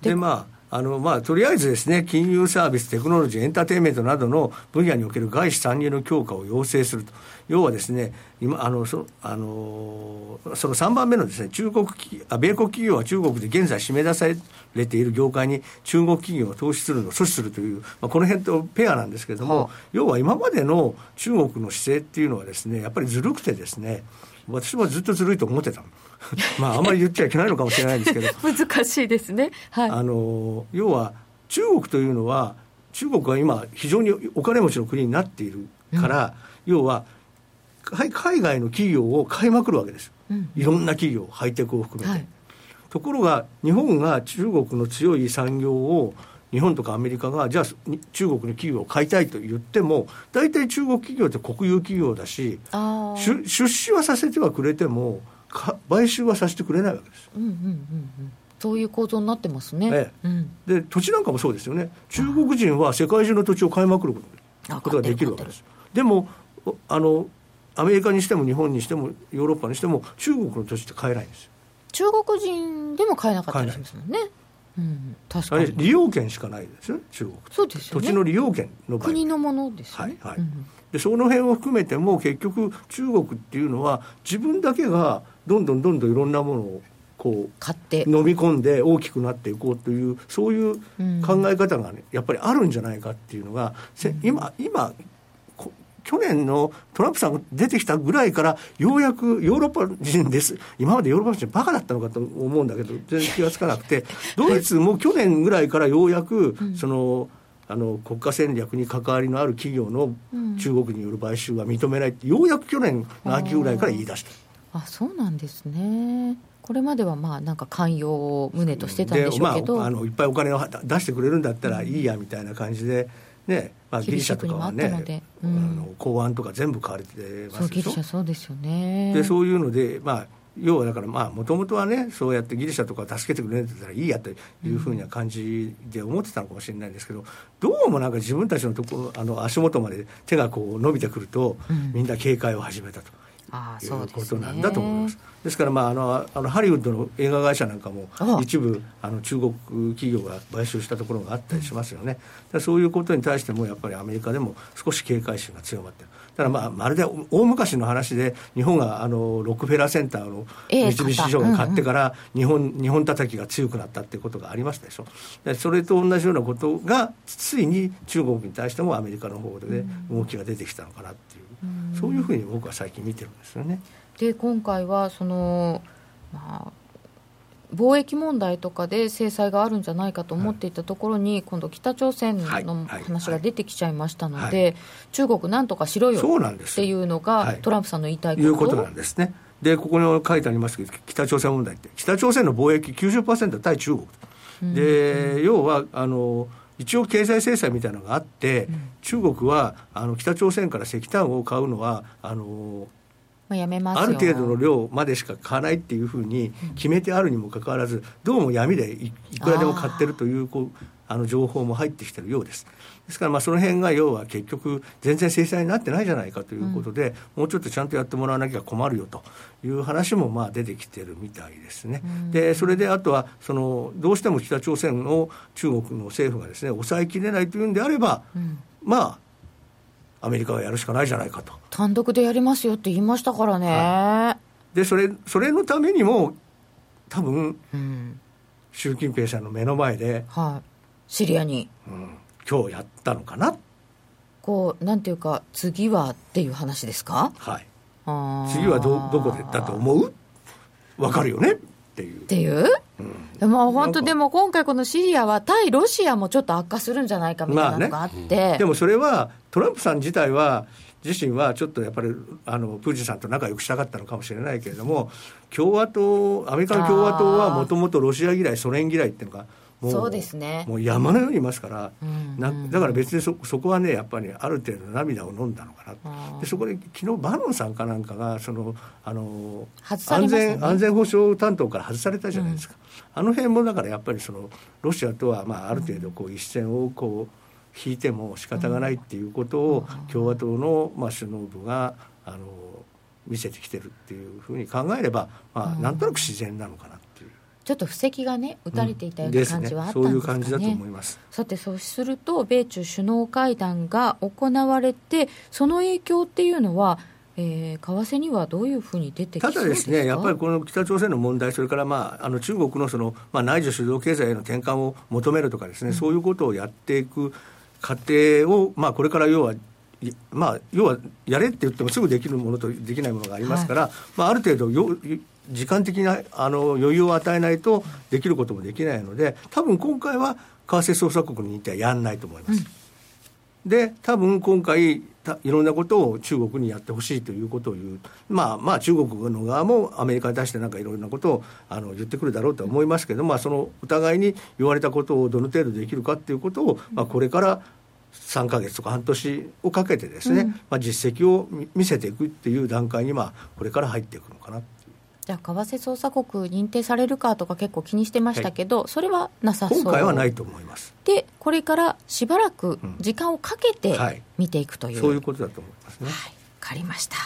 でまああのまあ、とりあえずですね、金融サービス、テクノロジー、エンターテインメントなどの分野における外資参入の強化を要請すると。要はですね、今あのそあのその3番目のですね中国あ米国企業は中国で現在締め出されている業界に中国企業を投資するのを阻止するという、まあ、この辺とペアなんですけれども、はあ、要は今までの中国の姿勢っていうのはですねやっぱりずるくてですね私はずっとずるいと思ってた [laughs] まああんまり言っちゃいけないのかもしれないんですけど。[laughs] 難しいですね、はい、あの要は中国というのは中国は今非常にお金持ちの国になっているから、うん、要は海外の企業を買いまくるわけです、うん、いろんな企業ハイテクを含めて、はい、ところが日本が中国の強い産業を日本とかアメリカがじゃあ中国の企業を買いたいと言っても大体中国企業って国有企業だし出資はさせてはくれても買収はさせてくれないわけです。うんうんうんうん。そういう構造になってますね、ええ。うん、で土地なんかもそうですよね、中国人は世界中の土地を買いまくることができるわけです。でもあのアメリカにしても日本にしてもヨーロッパにしても中国の土地って買えないんですよ。中国人でも買えなかったりしますもんねうん、確かに。利用権しかないですよね中国。そうですよ、ね、土地の利用権の国のものですよね、はいはい、うん、でその辺を含めても結局中国っていうのは自分だけがどんどんどんどんいろんなものをこう買って。飲み込んで大きくなっていこうというそういう考え方がね、やっぱりあるんじゃないかっていうのが、うん、今今去年のトランプさんが出てきたぐらいから、ようやくヨーロッパ人です、今までヨーロッパ人、バカだったのかと思うんだけど、全然気がつかなくて、[laughs] ドイツも去年ぐらいからようやく、その、あの国家戦略に関わりのある企業の中国による買収は認めないって、ようやく去年の秋ぐらいから言い出した。あそうなんですね。これまではまあなんか寛容を旨としてたんでしょうけど、まあ、あのいっぱいお金を出してくれるんだったらいいやみたいな感じで。ねまあ、ギリシャとかはね、うん、あの港湾とか全部買われてますでしょ？ギリシャそうですよね。でそういうので、まあ、要はだからまあもともとはねそうやってギリシャとか助けてくれるんだったらいいやというふうな感じで思ってたのかもしれないんですけどどうもなんか自分たちのとこあの足元まで手がこう伸びてくると、みんな警戒を始めたと。いうことなんだと思います。ですから、まあ、あのあのハリウッドの映画会社なんかも一部あの中国企業が買収したところがあったりしますよね、そういうことに対してもやっぱりアメリカでも少し警戒心が強まってる。だからまあまるで大昔の話で日本があのロックフェラーセンターの三菱地所が買ってから日本日本叩きが強くなったっていうことがありましたでしょ。でそれと同じようなことがついに中国に対してもアメリカの方で動きが出てきたのかなっていう、そういうふうに僕は最近見てるんですよね。で今回はその、まあ、貿易問題とかで制裁があるんじゃないかと思っていたところに、はい、今度、北朝鮮の話が出てきちゃいましたので、はい。はい、中国、なんとかしろよっていうのが、トランプさんの言いたいこと？いうことなんですね。で、ここに書いてありますけど、北朝鮮問題って、北朝鮮の貿易90%は対中国。で、うん、要はあの一応経済制裁みたいなのがあって、うん、中国はあの北朝鮮から石炭を買うのはあのまあ、やめますある程度の量までしか買わないっていうふうに決めてあるにもかかわらず、どうも闇でいくらでも買ってるというこうあの情報も入ってきてるようです。ですからまあその辺が要は結局全然制裁になってないじゃないかということで、うん、もうちょっとちゃんとやってもらわなきゃ困るよという話もまあ出てきてるみたいですね。うん、でそれであとはそのどうしても北朝鮮を中国の政府がですね抑えきれないというんであれば、うん、まあアメリカがやるしかないじゃないかと。単独でやりますよって言いましたからね、はい、でそれそれのためにも多分、うん、習近平さんの目の前で、はい、シリアに、うん、今日やったのかな？こうなんていうか次はっていう話ですか？はい。次はどどこでだと思う？分かるよね？っていう。っていう？うん、も本当、でも今回、このシリアは対ロシアもちょっと悪化するんじゃないかみたいなのがあって、まあね、でもそれは、トランプさん自体は、自身はちょっとやっぱりあのプーチンさんと仲良くしたかったのかもしれないけれども、共和党、アメリカの共和党はもともとロシア嫌い、ソ連嫌いっていうのが、もうそうですね。もう山のようにいますから、うんうん、だから別にそそこはねやっぱりある程度涙を飲んだのかな。でそこで昨日バノンさんかなんかがそのあの、安全安全保障担当から外されたじゃないですか、うん、あの辺もだからやっぱりそのロシアとはまあある程度こう一線をこう引いても仕方がないっていうことを共和党のまあ首脳部があの見せてきてるっていうふうに考えれば、まあ、なんとなく自然なのかなちょっと布石がね打たれていたような感じはあったんですかね、うん、そういう感じだと思います。さてそうすると米中首脳会談が行われてその影響っていうのはえー、為替にはどういうふうに出てただですね、やっぱりこの北朝鮮の問題、それから、まあ、あの中国のその、まあ、内需主導経済への転換を求めるとかですね、うん、そういうことをやっていく過程を、まあ、これから要は、まあ、要はやれって言ってもすぐできるものとできないものがありますから、はい、まあ、ある程度よ、時間的なあの余裕を与えないとできることもできないので、多分今回は為替操作国にいてはやらないと思います。うんで多分今回いろんなことを中国にやってほしいということを言う、まあ、まあ中国の側もアメリカに対してなんかいろんなことをあの言ってくるだろうと思いますけど、まあ、そのお互いに言われたことをどの程度できるかということを、まあ、これから3か月とか半年をかけてですね、うん、まあ、実績を見せていくっていう段階に、まあ、これから入っていくのかなじゃあ、為替操作国認定されるかとか結構気にしてましたけど、はい、それはなさそう。今回はないと思います。で、これからしばらく時間をかけて見ていくという、そういうことだと思いますね。はい、分かりました。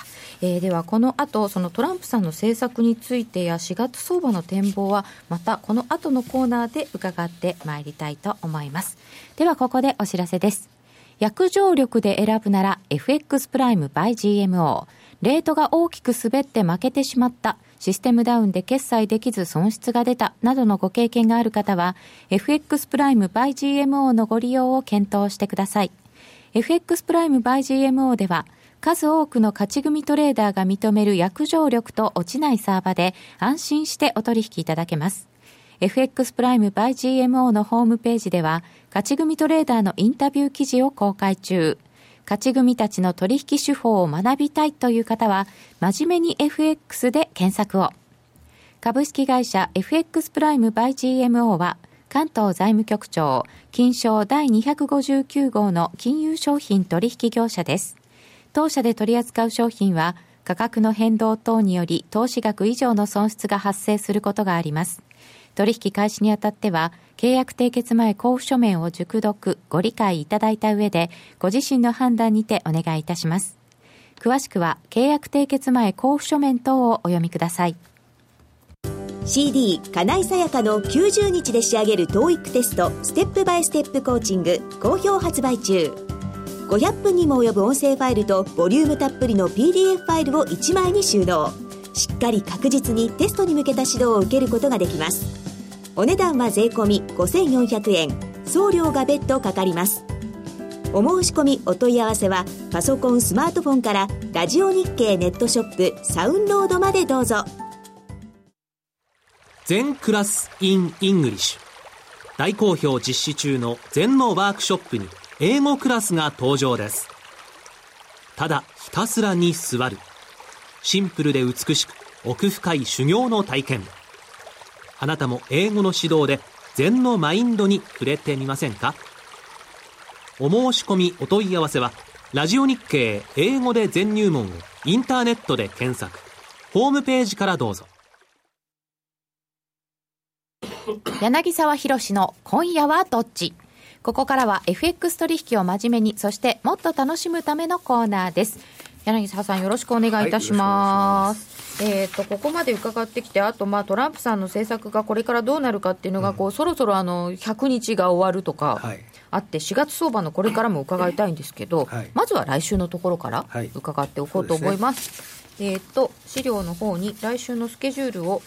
えー、ではこの後そのトランプさんの政策についてや4月相場の展望はまたこの後のコーナーで伺ってまいりたいと思います。ではここでお知らせです。約定力で選ぶなら FX プライム by GMO レートが大きく滑って負けてしまったシステムダウンで決済できず損失が出たなどのご経験がある方は FX プライム by GMO のご利用を検討してください。FX プライム by GMO では数多くの勝ち組トレーダーが認める約定力と落ちないサーバで安心してお取引いただけます。FX プライム by GMO のホームページでは勝ち組トレーダーのインタビュー記事を公開中。勝ち組たちの取引手法を学びたいという方は、真面目に FX で検索を。株式会社 FX プライムバイ GMO は、関東財務局長、金賞第259号の金融商品取引業者です。当社で取り扱う商品は、価格の変動等により投資額以上の損失が発生することがあります。取引開始にあたっては、契約締結前交付書面を熟読、ご理解いただいた上で、ご自身の判断にてお願いいたします。詳しくは、契約締結前交付書面等をお読みください。CD 金井さやかの90日で仕上げる TOEIC テストステップバイステップコーチング好評発売中500分にも及ぶ音声ファイルとボリュームたっぷりの PDF ファイルを1枚に収納しっかり確実にテストに向けた指導を受けることができます。お値段は税込5400円。送料が別途かかります。お申し込みお問い合わせはパソコンスマートフォンからラジオ日経ネットショップサウンロードまでどうぞ。禅クラス in English。大好評実施中の禅のワークショップに英語クラスが登場です。ただひたすらに座る。シンプルで美しく奥深い修行の体験あなたも英語の指導で禅のマインドに触れてみませんか？お申し込みお問い合わせは、ラジオ日経英語で禅入門をインターネットで検索。ホームページからどうぞ。柳沢博の今夜はどっち？ここからは FX 取引を真面目に、そしてもっと楽しむためのコーナーです。柳沢さんよろしくお願いいたします。はいえーと、ここまで伺ってきて、あと、まあ、トランプさんの政策がこれからどうなるかっていうのが、こう、うん、そろそろあの100日が終わるとか、あって、4月相場のこれからも伺いたいんですけど、はい、まずは来週のところから伺っておこうと思います。はい、えーと、資料の方に来週のスケジュールを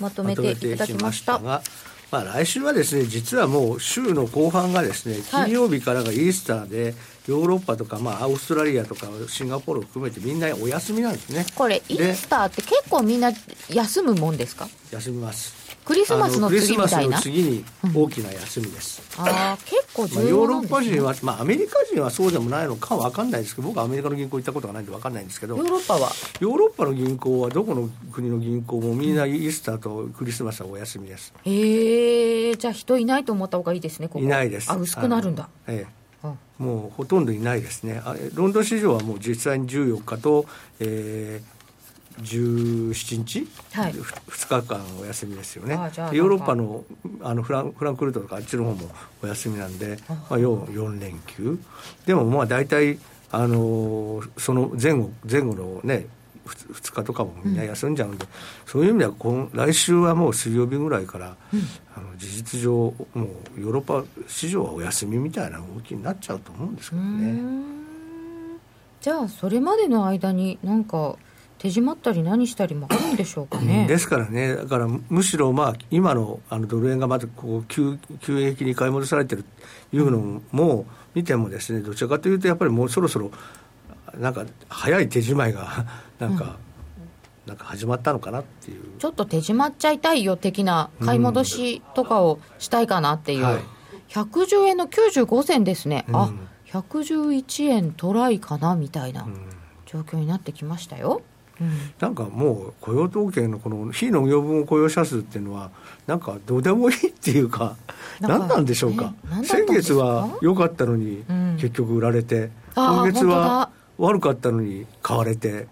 まとめていただきました。はいまあ、来週はですね実はもう週の後半がですね金曜日からがイースターで、ヨーロッパとか、まあ、オーストラリアとかシンガポールを含めてみんなお休みなんですね。これイースターって結構みんな休むもんですか？休みますクリスマスの次みたいな？次に大きな休みです、うん、ああ結構重要、ね、ヨーロッパ人は、まあ、アメリカ人はそうでもないのか分かんないですけど僕はアメリカの銀行行ったことがないんで分かんないんですけどヨーロッパは？ヨーロッパの銀行はどこの国の銀行もみんなイースターとクリスマスはお休みです。へえじゃあ人いないと思った方がいいですねここ。いないです。あ薄くなるんだ。ええもうほとんどいないですね、ロンドン市場はもう実際に14日と、えー、17日、はい、2日間お休みですよね、ヨーロッパのあのフランフランクフルトとかあっちの方もお休みなんで、まあ、要4連休、でもまあ大体、あのその前後前後のね、2日とかもみんな休んじゃうんで、うん、そういう意味では今来週はもう水曜日ぐらいから、うん、あの事実上もうヨーロッパ市場はお休みみたいな動きになっちゃうと思うんですけどね。じゃあそれまでの間になんか手締まったり何したりもあるんでしょうかね。ですからね、だからむしろ、まあ、今のあのドル円がまずこう急急激に買い戻されてるというのも見てもですね、どちらかというと、やっぱりもうそろそろ、なんか早い手締まいが、なんか、うん、なんか始まったのかなっていう。ちょっと手締まっちゃいたいよ的な買い戻しとかをしたいかなっていう。うんはい、110円の95銭ですね。うん、あ111円トライかなみたいな状況になってきましたよ。なんかもう雇用統計のこの非農業分雇用者数っていうのは、なんかどうでもいいっていうか、何なんでしょうか、先月は良かったのに、結局売られて、今月は悪かったのに買われて、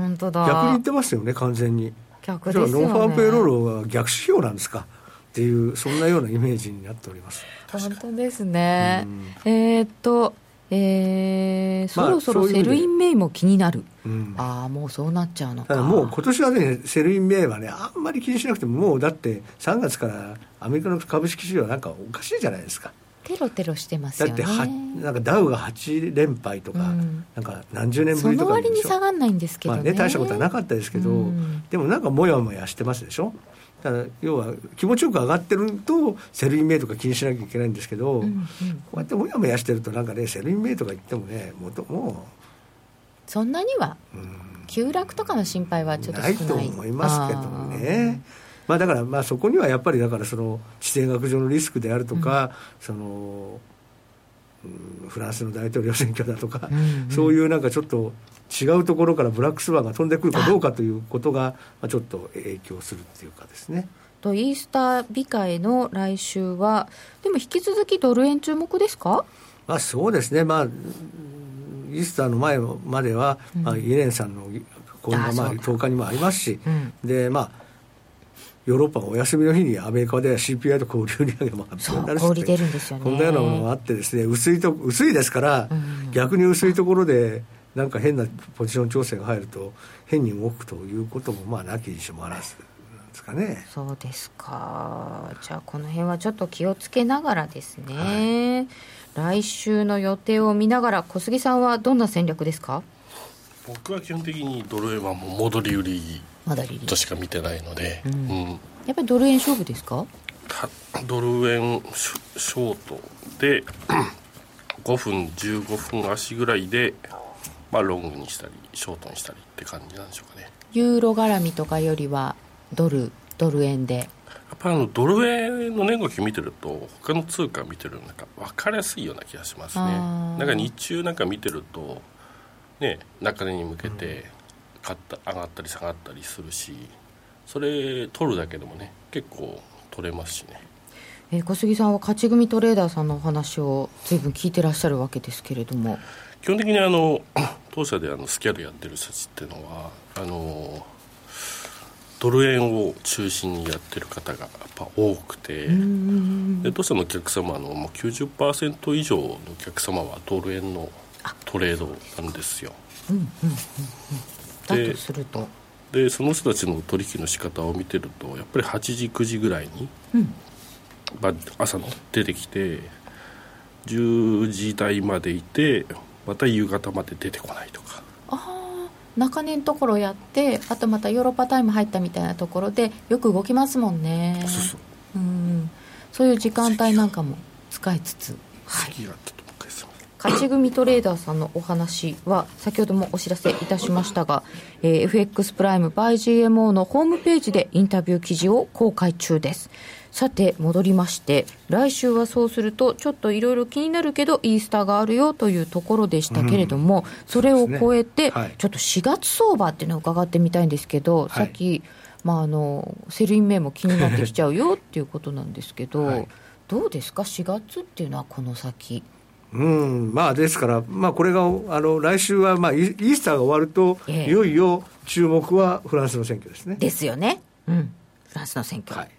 本当だ逆に言ってますよね、完全に。逆ですよ、ね、 non-farm payroll は逆指標なんですかっていう、そんなようなイメージになっております。本当ですね。えー、っとえー、そろそろ sell in May も気になる、うん、ああ、もうそうなっちゃうのか。もう今年はね、 sell in May はね、あんまり気にしなくても、もうだって3月からアメリカの株式市場はなんかおかしいじゃないですか。テロテロしてますよね。だっては、なんかダウが8連敗とか、うん、なんか何十年ぶりとかその割に下がらないんですけどね。まあね、大したことはなかったですけど、うん、でもなんかもやもやしてますでしょ？だから要は気持ちよく上がってると sell in May とか気にしなきゃいけないんですけど、うんうん、こうやってもやもやしてるとなんかね sell in May とか言ってもねもうもうそんなには、うん、急落とかの心配はちょっとないと思いますけどね。まあ、だからまあそこにはやっぱりだからその地政学上のリスクであるとか、うん、そのフランスの大統領選挙だとか、うん。うん、そういうなんかちょっと違うところからブラックスワンが飛んでくるかどうかということが、まあ、ちょっと影響するっていうかですね。とイースター控えの来週は、でも引き続きドル円注目ですか、まあ、そうですね、まあ、イースターの前までは、うん、まあ、イレンさんの講演がまあ10日にもありますし、うん、でまあ、ヨーロッパお休みの日にアメリカでは CPI と小売売上も発表になるし、ね、こんなようなものがあってですね薄いと薄いですから、うん、逆に薄いところでなんか変なポジション調整が入ると変に動くということもまあなきにしもあらずですかね。そうですか。じゃあこの辺はちょっと気をつけながらですね、はい、来週の予定を見ながら小杉さんはどんな戦略ですか？僕は基本的にドル円はもう戻り売りとしか見てないので、うん。うん、やっぱりドル円勝負ですか？ドル円ショートで [clears throat] 5分15分足ぐらいでまあ、ロングにしたりショートにしたりって感じなんでしょうかね。ユーロ絡みとかよりはドルドル円で。やっぱりあのドル円の値動き見てると他の通貨見てるなんか分かりやすいような気がしますね。なんか日中なんか見てるとね中値に向けて買った上がったり下がったりするしそれ取るだけでもね結構取れますしね。えー、小杉さんは勝ち組トレーダーさんのお話を随分聞いてらっしゃるわけですけれども。基本的にあの [clears throat] 当社であのスキャルやってる人たちっていうのはあのドル円を中心にやってる方がやっぱ多くてで当社のお客様のもう90%以上のお客様はドル円のトレードなんですよ。だとすると。でその人たちの取引の仕方を見てるとやっぱり8時9時ぐらいに、うん、まあ、朝の出てきて10時台までいてまた夕方まで出てこないとか。ああ中年ところやってあとまたヨーロッパタイム入ったみたいなところでよく動きますもんね。そうそうう。んそういう時間帯なんかも使いつつ。はい勝ち組トレーダーさんのお話は先ほどもお知らせいたしましたが、えー、FX プライム by GMO のホームページでインタビュー記事を公開中です。さて戻りまして来週はそうするとちょっといろいろ気になるけどイースターがあるよというところでしたけれども、うん、それを超えて、ね。はい、ちょっと4月相場っていうのを伺ってみたいんですけど、はい、さっき、まあ、あのセルインメも気になってきちゃうよっていうことなんですけど、はい、どうですか？4月っていうのはこの先。うん。まあ、ですから、まあ、これがあの来週は、まあ、イースターが終わると、ええ、いよいよ注目はフランスの選挙ですね。ですよね。うん、フランスの選挙。はい。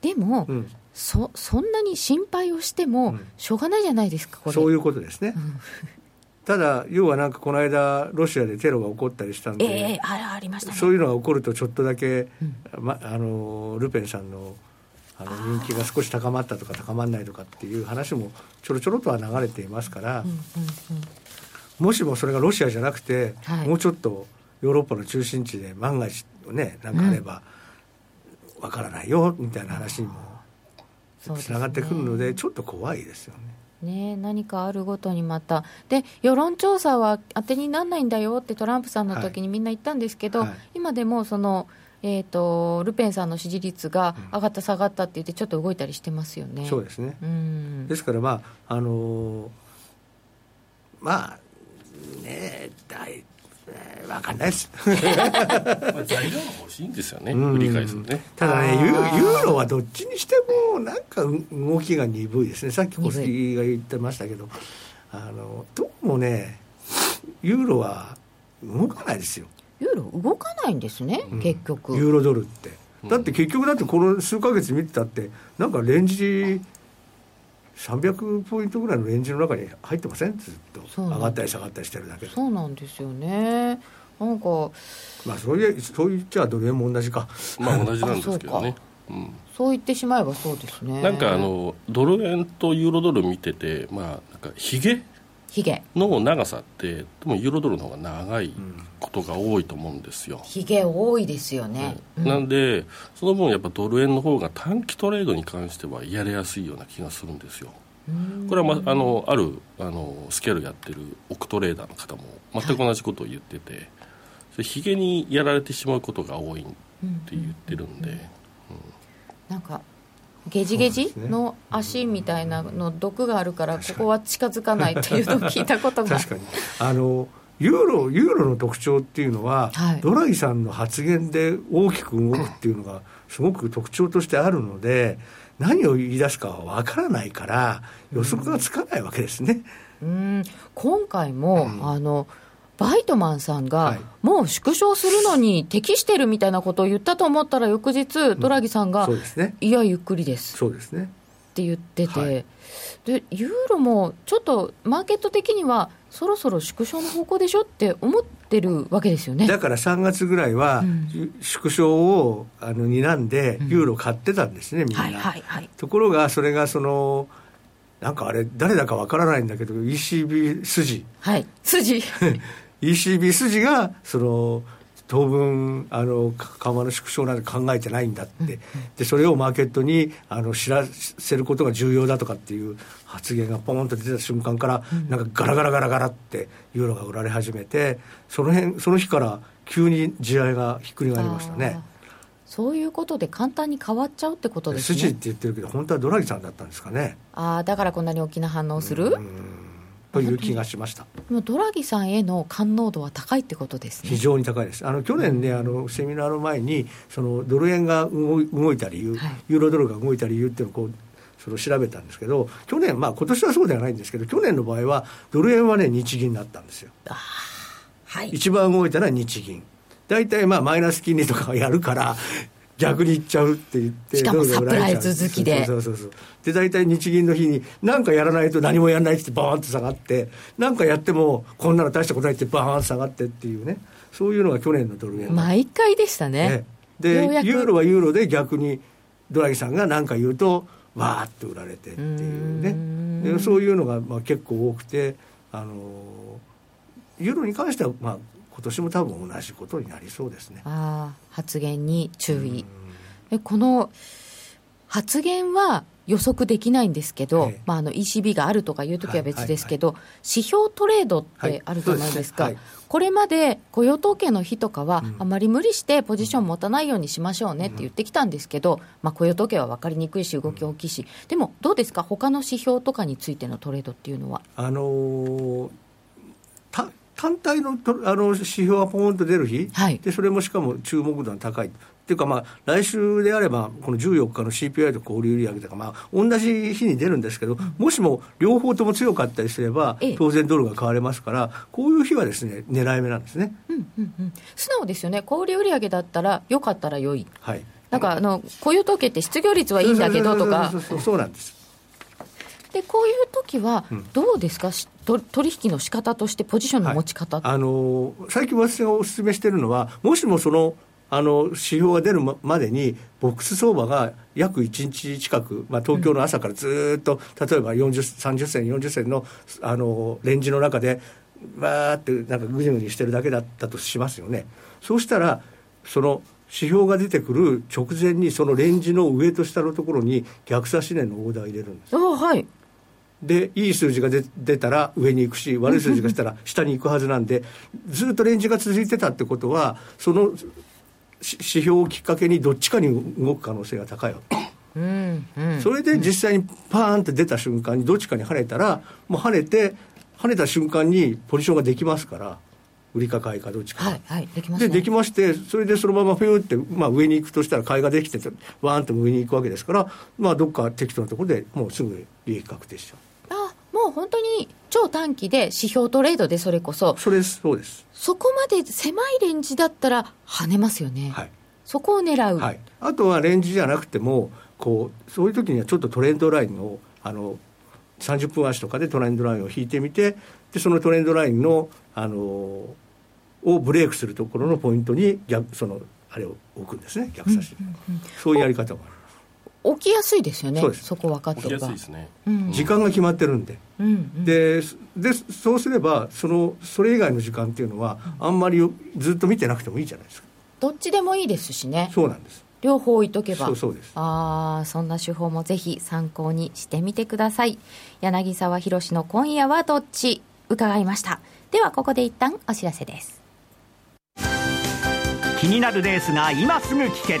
でも、うん、そそんなに心配をしてもしょうがないじゃないですか、これ。そういうことですね、うん、ただ要はなんかこの間ロシアでテロが起こったりしたんで、えー、あありました、ね、そういうのが起こるとちょっとだけ、うん、ま、あのルペンさんのあの人気が少し高まったとか高まらないとかっていう話もちょろちょろとは流れていますから、うんうんうん、もしもそれがロシアじゃなくて、はい。もうちょっとヨーロッパの中心地で万が一ねなんかあればわからないよみたいな話にもつながってくるのでちょっと怖いですよね。ね、何かあるごとにまた、で世論調査は当てにならないんだよってトランプさんの時にみんな言ったんですけど、はい。今でもその、えー、とルペンさんの支持率が上がった、下がったって言って、ちょっと動いたりしてますよね。そうですね。うん。ですからまああのーまあね大えーわかんないです。[laughs] まあ材料が欲しいんですよねうん。繰り返すね。ただねユあー。ー、ユーロはどっちにしても、なんかう動きが鈍いですね、さっき小杉が言ってましたけど、あのどうもね、ユーロは動かないですよ、ユーロ動かないんですね、うん結局。ユーロドルって。だって結局、だってこの数ヶ月見てたって、なんかレンジ、300ポイントぐらいのレンジの中に入ってません、ずっと、そうなん上がったり下がったりしてるだけで。そうなんですよね。なんかまあ、そういうそう言っちゃドル円も同じか。まあ同じなんですけどねうんそう言ってしまえばそうですね。なんかあのドル円とユーロドル見ててまあなんかヒゲヒゲ。の長さってでもユーロドルの方が長いことが多いと思うんですよ、ヒゲ多いですよね。うん。なんでその分やっぱドル円の方が短期トレードに関してはやりやすいような気がするんですよ。これは、ま、あのあるあのスケールやってるオクトレーダーの方も全く同じことを言ってて、それヒゲにやられてしまうことが多いって言ってるんで、なんかゲジゲジの足みたいなの毒があるからここは近づかないっていうのを聞いたことが。確かに。あのユーロユーロの特徴っていうのは、はい。ドラギさんの発言で大きく動くっていうのがすごく特徴としてあるので何を言い出すかは分からないから予測がつかないわけですね。うん。今回も、うん。あのバイトマンさんが、はい。もう縮小するのに適してるみたいなことを言ったと思ったら翌日ドラギさんが、そうですね。いやゆっくりです。そうですね。って言ってて、はい。でユーロもちょっとマーケット的にはそろそろ縮小の方向でしょって思ってるわけですよね。だから3月ぐらいは、うん。縮小をあの睨んでユーロ買ってたんですね、みんな。はいはいはい。ところがそれがそのなんかあれ誰だかわからないんだけど ECB 筋はい。筋 [laughs] ECB 筋がその当分あのか緩和の縮小なんて考えてないんだって、でそれをマーケットにあの知らせることが重要だとかっていう発言がポンと出た瞬間から、なんかガラガラガラガラってユーロが売られ始めてその辺その日から急に地合いがひっくり返りましたね。そういうことで簡単に変わっちゃうってことですね。筋って言ってるけど本当はドラギさんだったんですかね。ああだからこんなに大きな反応をする、という気がしました。ドラギさんへの感濃度は高いってことですね非常に高いです。あの去年ね、あのセミナーの前にそのドル円が動い動いた理由、はいユーロドルが動いた理由っていうのをこうその調べたんですけど、去年まあ今年はそうではないんですけど、去年の場合はドル円はね日銀だったんですよ。はい一番動いたのは日銀。大体まあマイナス金利とかをやるから。逆にいっちゃうって言ってしかもサプライズ好きで。そうそうそうで大体日銀の日に何かやらないと何もやらないってバーンと下がって何かやってもこんなの大したことないってバーンと下がってっていうね。そういうのが去年のドル円。毎回でしたね。ね、でユーロはユーロで逆にドラギさんが何か言うとわーっと売られてっていうね。ん。でそういうのがまあ結構多くてあのユーロに関してはまあ今年も多分同じことになりそうですね。ああ発言に注意。えこの発言は予測できないんですけど、ええ。まあ、あの ECB があるとかいう時は別ですけど、は指標トレードってあるじゃないですか、はい。すねこれまで雇用統計の日とかは、うん。あまり無理してポジション持たないようにしましょうねって言ってきたんですけど、まあ、雇用統計は分かりにくいし動き大きいし、でもどうですか？他の指標とかについてのトレードっていうのは。あのーた単体のとあの指標がポーンと出る日、はい。でそれもしかも注目度が高い。っていうか、まあ、来週であればこの14日の CPI と小売売上とか、まあ、同じ日に出るんですけど、もしも両方とも強かったりすればええ。当然ドルが買われますからこういう日はですね狙い目なんですね。素直ですよね。小売売上だったらよかったら良い。はい。なんかあの雇用統計って失業率はいいんだけどとか。そうなんですでこういう時はうん。どうですか、しと取引の仕方としてポジションの持ち方って、あの最近私がお勧めしているのはもしもそのあの指標が出るままでにボックス相場が約1日近く、まあ、東京の朝からずーっと、例えば40 30銭40銭のあのレンジの中でわーってなんかぐにぐにしてるだけだったとしますよね。そうしたらその指標が出てくる直前にそのレンジの上と下のところに逆差し値のオーダー入れるんです。あはいでいい数字が出出たら上に行くし悪い数字がしたら [laughs] 下に行くはずなんでずっとレンジが続いてたってことはそのし指標をきっかけにどっちかに動く可能性が高いわけ。うんうん。それで実際にパーンって出た瞬間にどっちかに跳ねたらもう跳ねて跳ねた瞬間にポジションができますから売りか買いかどっちか、はいはいできますね。でできましてそれでそのままフィューって、まあ、上に行くとしたら買いができててワーンと上に行くわけですから、まあ、どっか適当なところでもうすぐ利益確定しちゃうう本当に超短期で指標トレードでそれこそそれそうです。そこまで狭いレンジだったら跳ねますよね、はい。そこを狙う、はい、あとはレンジじゃなくてもこうそういう時にはちょっとトレンドラインをあの30分足とかでトレンドラインを引いてみてでそのトレンドラインのあのをブレイクするところのポイントに逆そのあれを置くんですね。逆差し、そういうやり方もある起きやすいですよねそうです。こ分かって起きればね。うん。時間が決まってるんで、うんうん。ででそうすればそのそれ以外の時間っていうのはあんまりずっと見てなくてもいいじゃないですか。どっちでもいいですしね。そうなんです。両方置いとけば。そうそうです。ああそんな手法もぜひ参考にしてみてください。柳沢博の今夜はどっち？伺いました。ではここで一旦お知らせです。気になるレースが今すぐ聞ける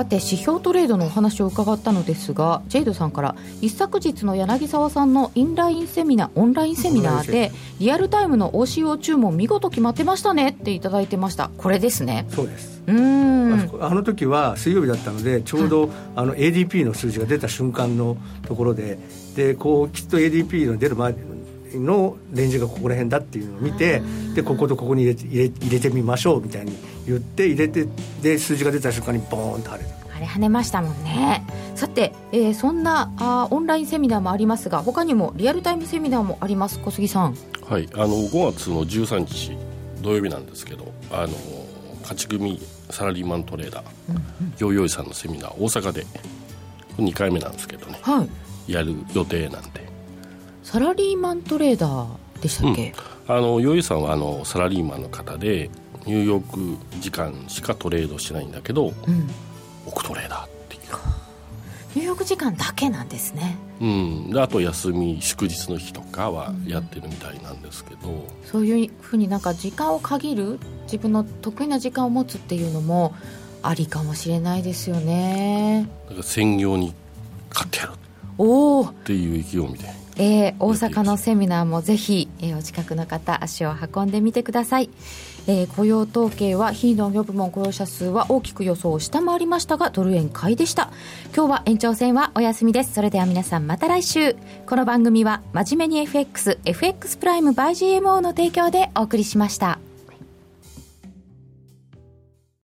さて指標トレードのお話を伺ったのですがジェイドさんから一昨日の柳沢さんのインラインセミナーオンラインセミナーでリアルタイムの OCO 注文見事決まってましたねっていただいてました。これですね。そうです。うーん。あの時は水曜日だったのでちょうどあの ADP の数字が出た瞬間のところででこうきっと ADP の出る前のレンジがここら辺だっていうのを見てでこことここに入れて入れ入れてみましょうみたいに言って入れてで数字が出た瞬間にボーンと跳ねたあれ跳ねましたもんね。さて、えーそんなあーオンラインセミナーもありますが他にもリアルタイムセミナーもあります。小杉さん。はいあの5月の13日土曜日なんですけどあの勝ち組サラリーマントレーダー、ヨーヨーイさんのセミナー大阪で2回目なんですけどね。はい。やる予定なんで。サラリーマントレーダーでしたっけ、あのヨーヨーさんはあのサラリーマンの方でニューヨーク時間しかトレードしないんだけど、うん。億トレーダーっていう。入浴時間だけなんですね。うん、であと休み祝日の日とかはやってるみたいなんですけど、そういうふうになんか時間を限る自分の得意な時間を持つっていうのもありかもしれないですよね。だから専業に買ってやる。おおっていう意気込みで。えー大阪のセミナーもぜひ、えーお近くの方足を運んでみてください、えー雇用統計は非農業部門雇用者数は大きく予想を下回りましたがドル円買いでした。今日は延長戦はお休みですそれでは皆さんまた来週この番組は真面目に FXFX プライム by GMO の提供でお送りしました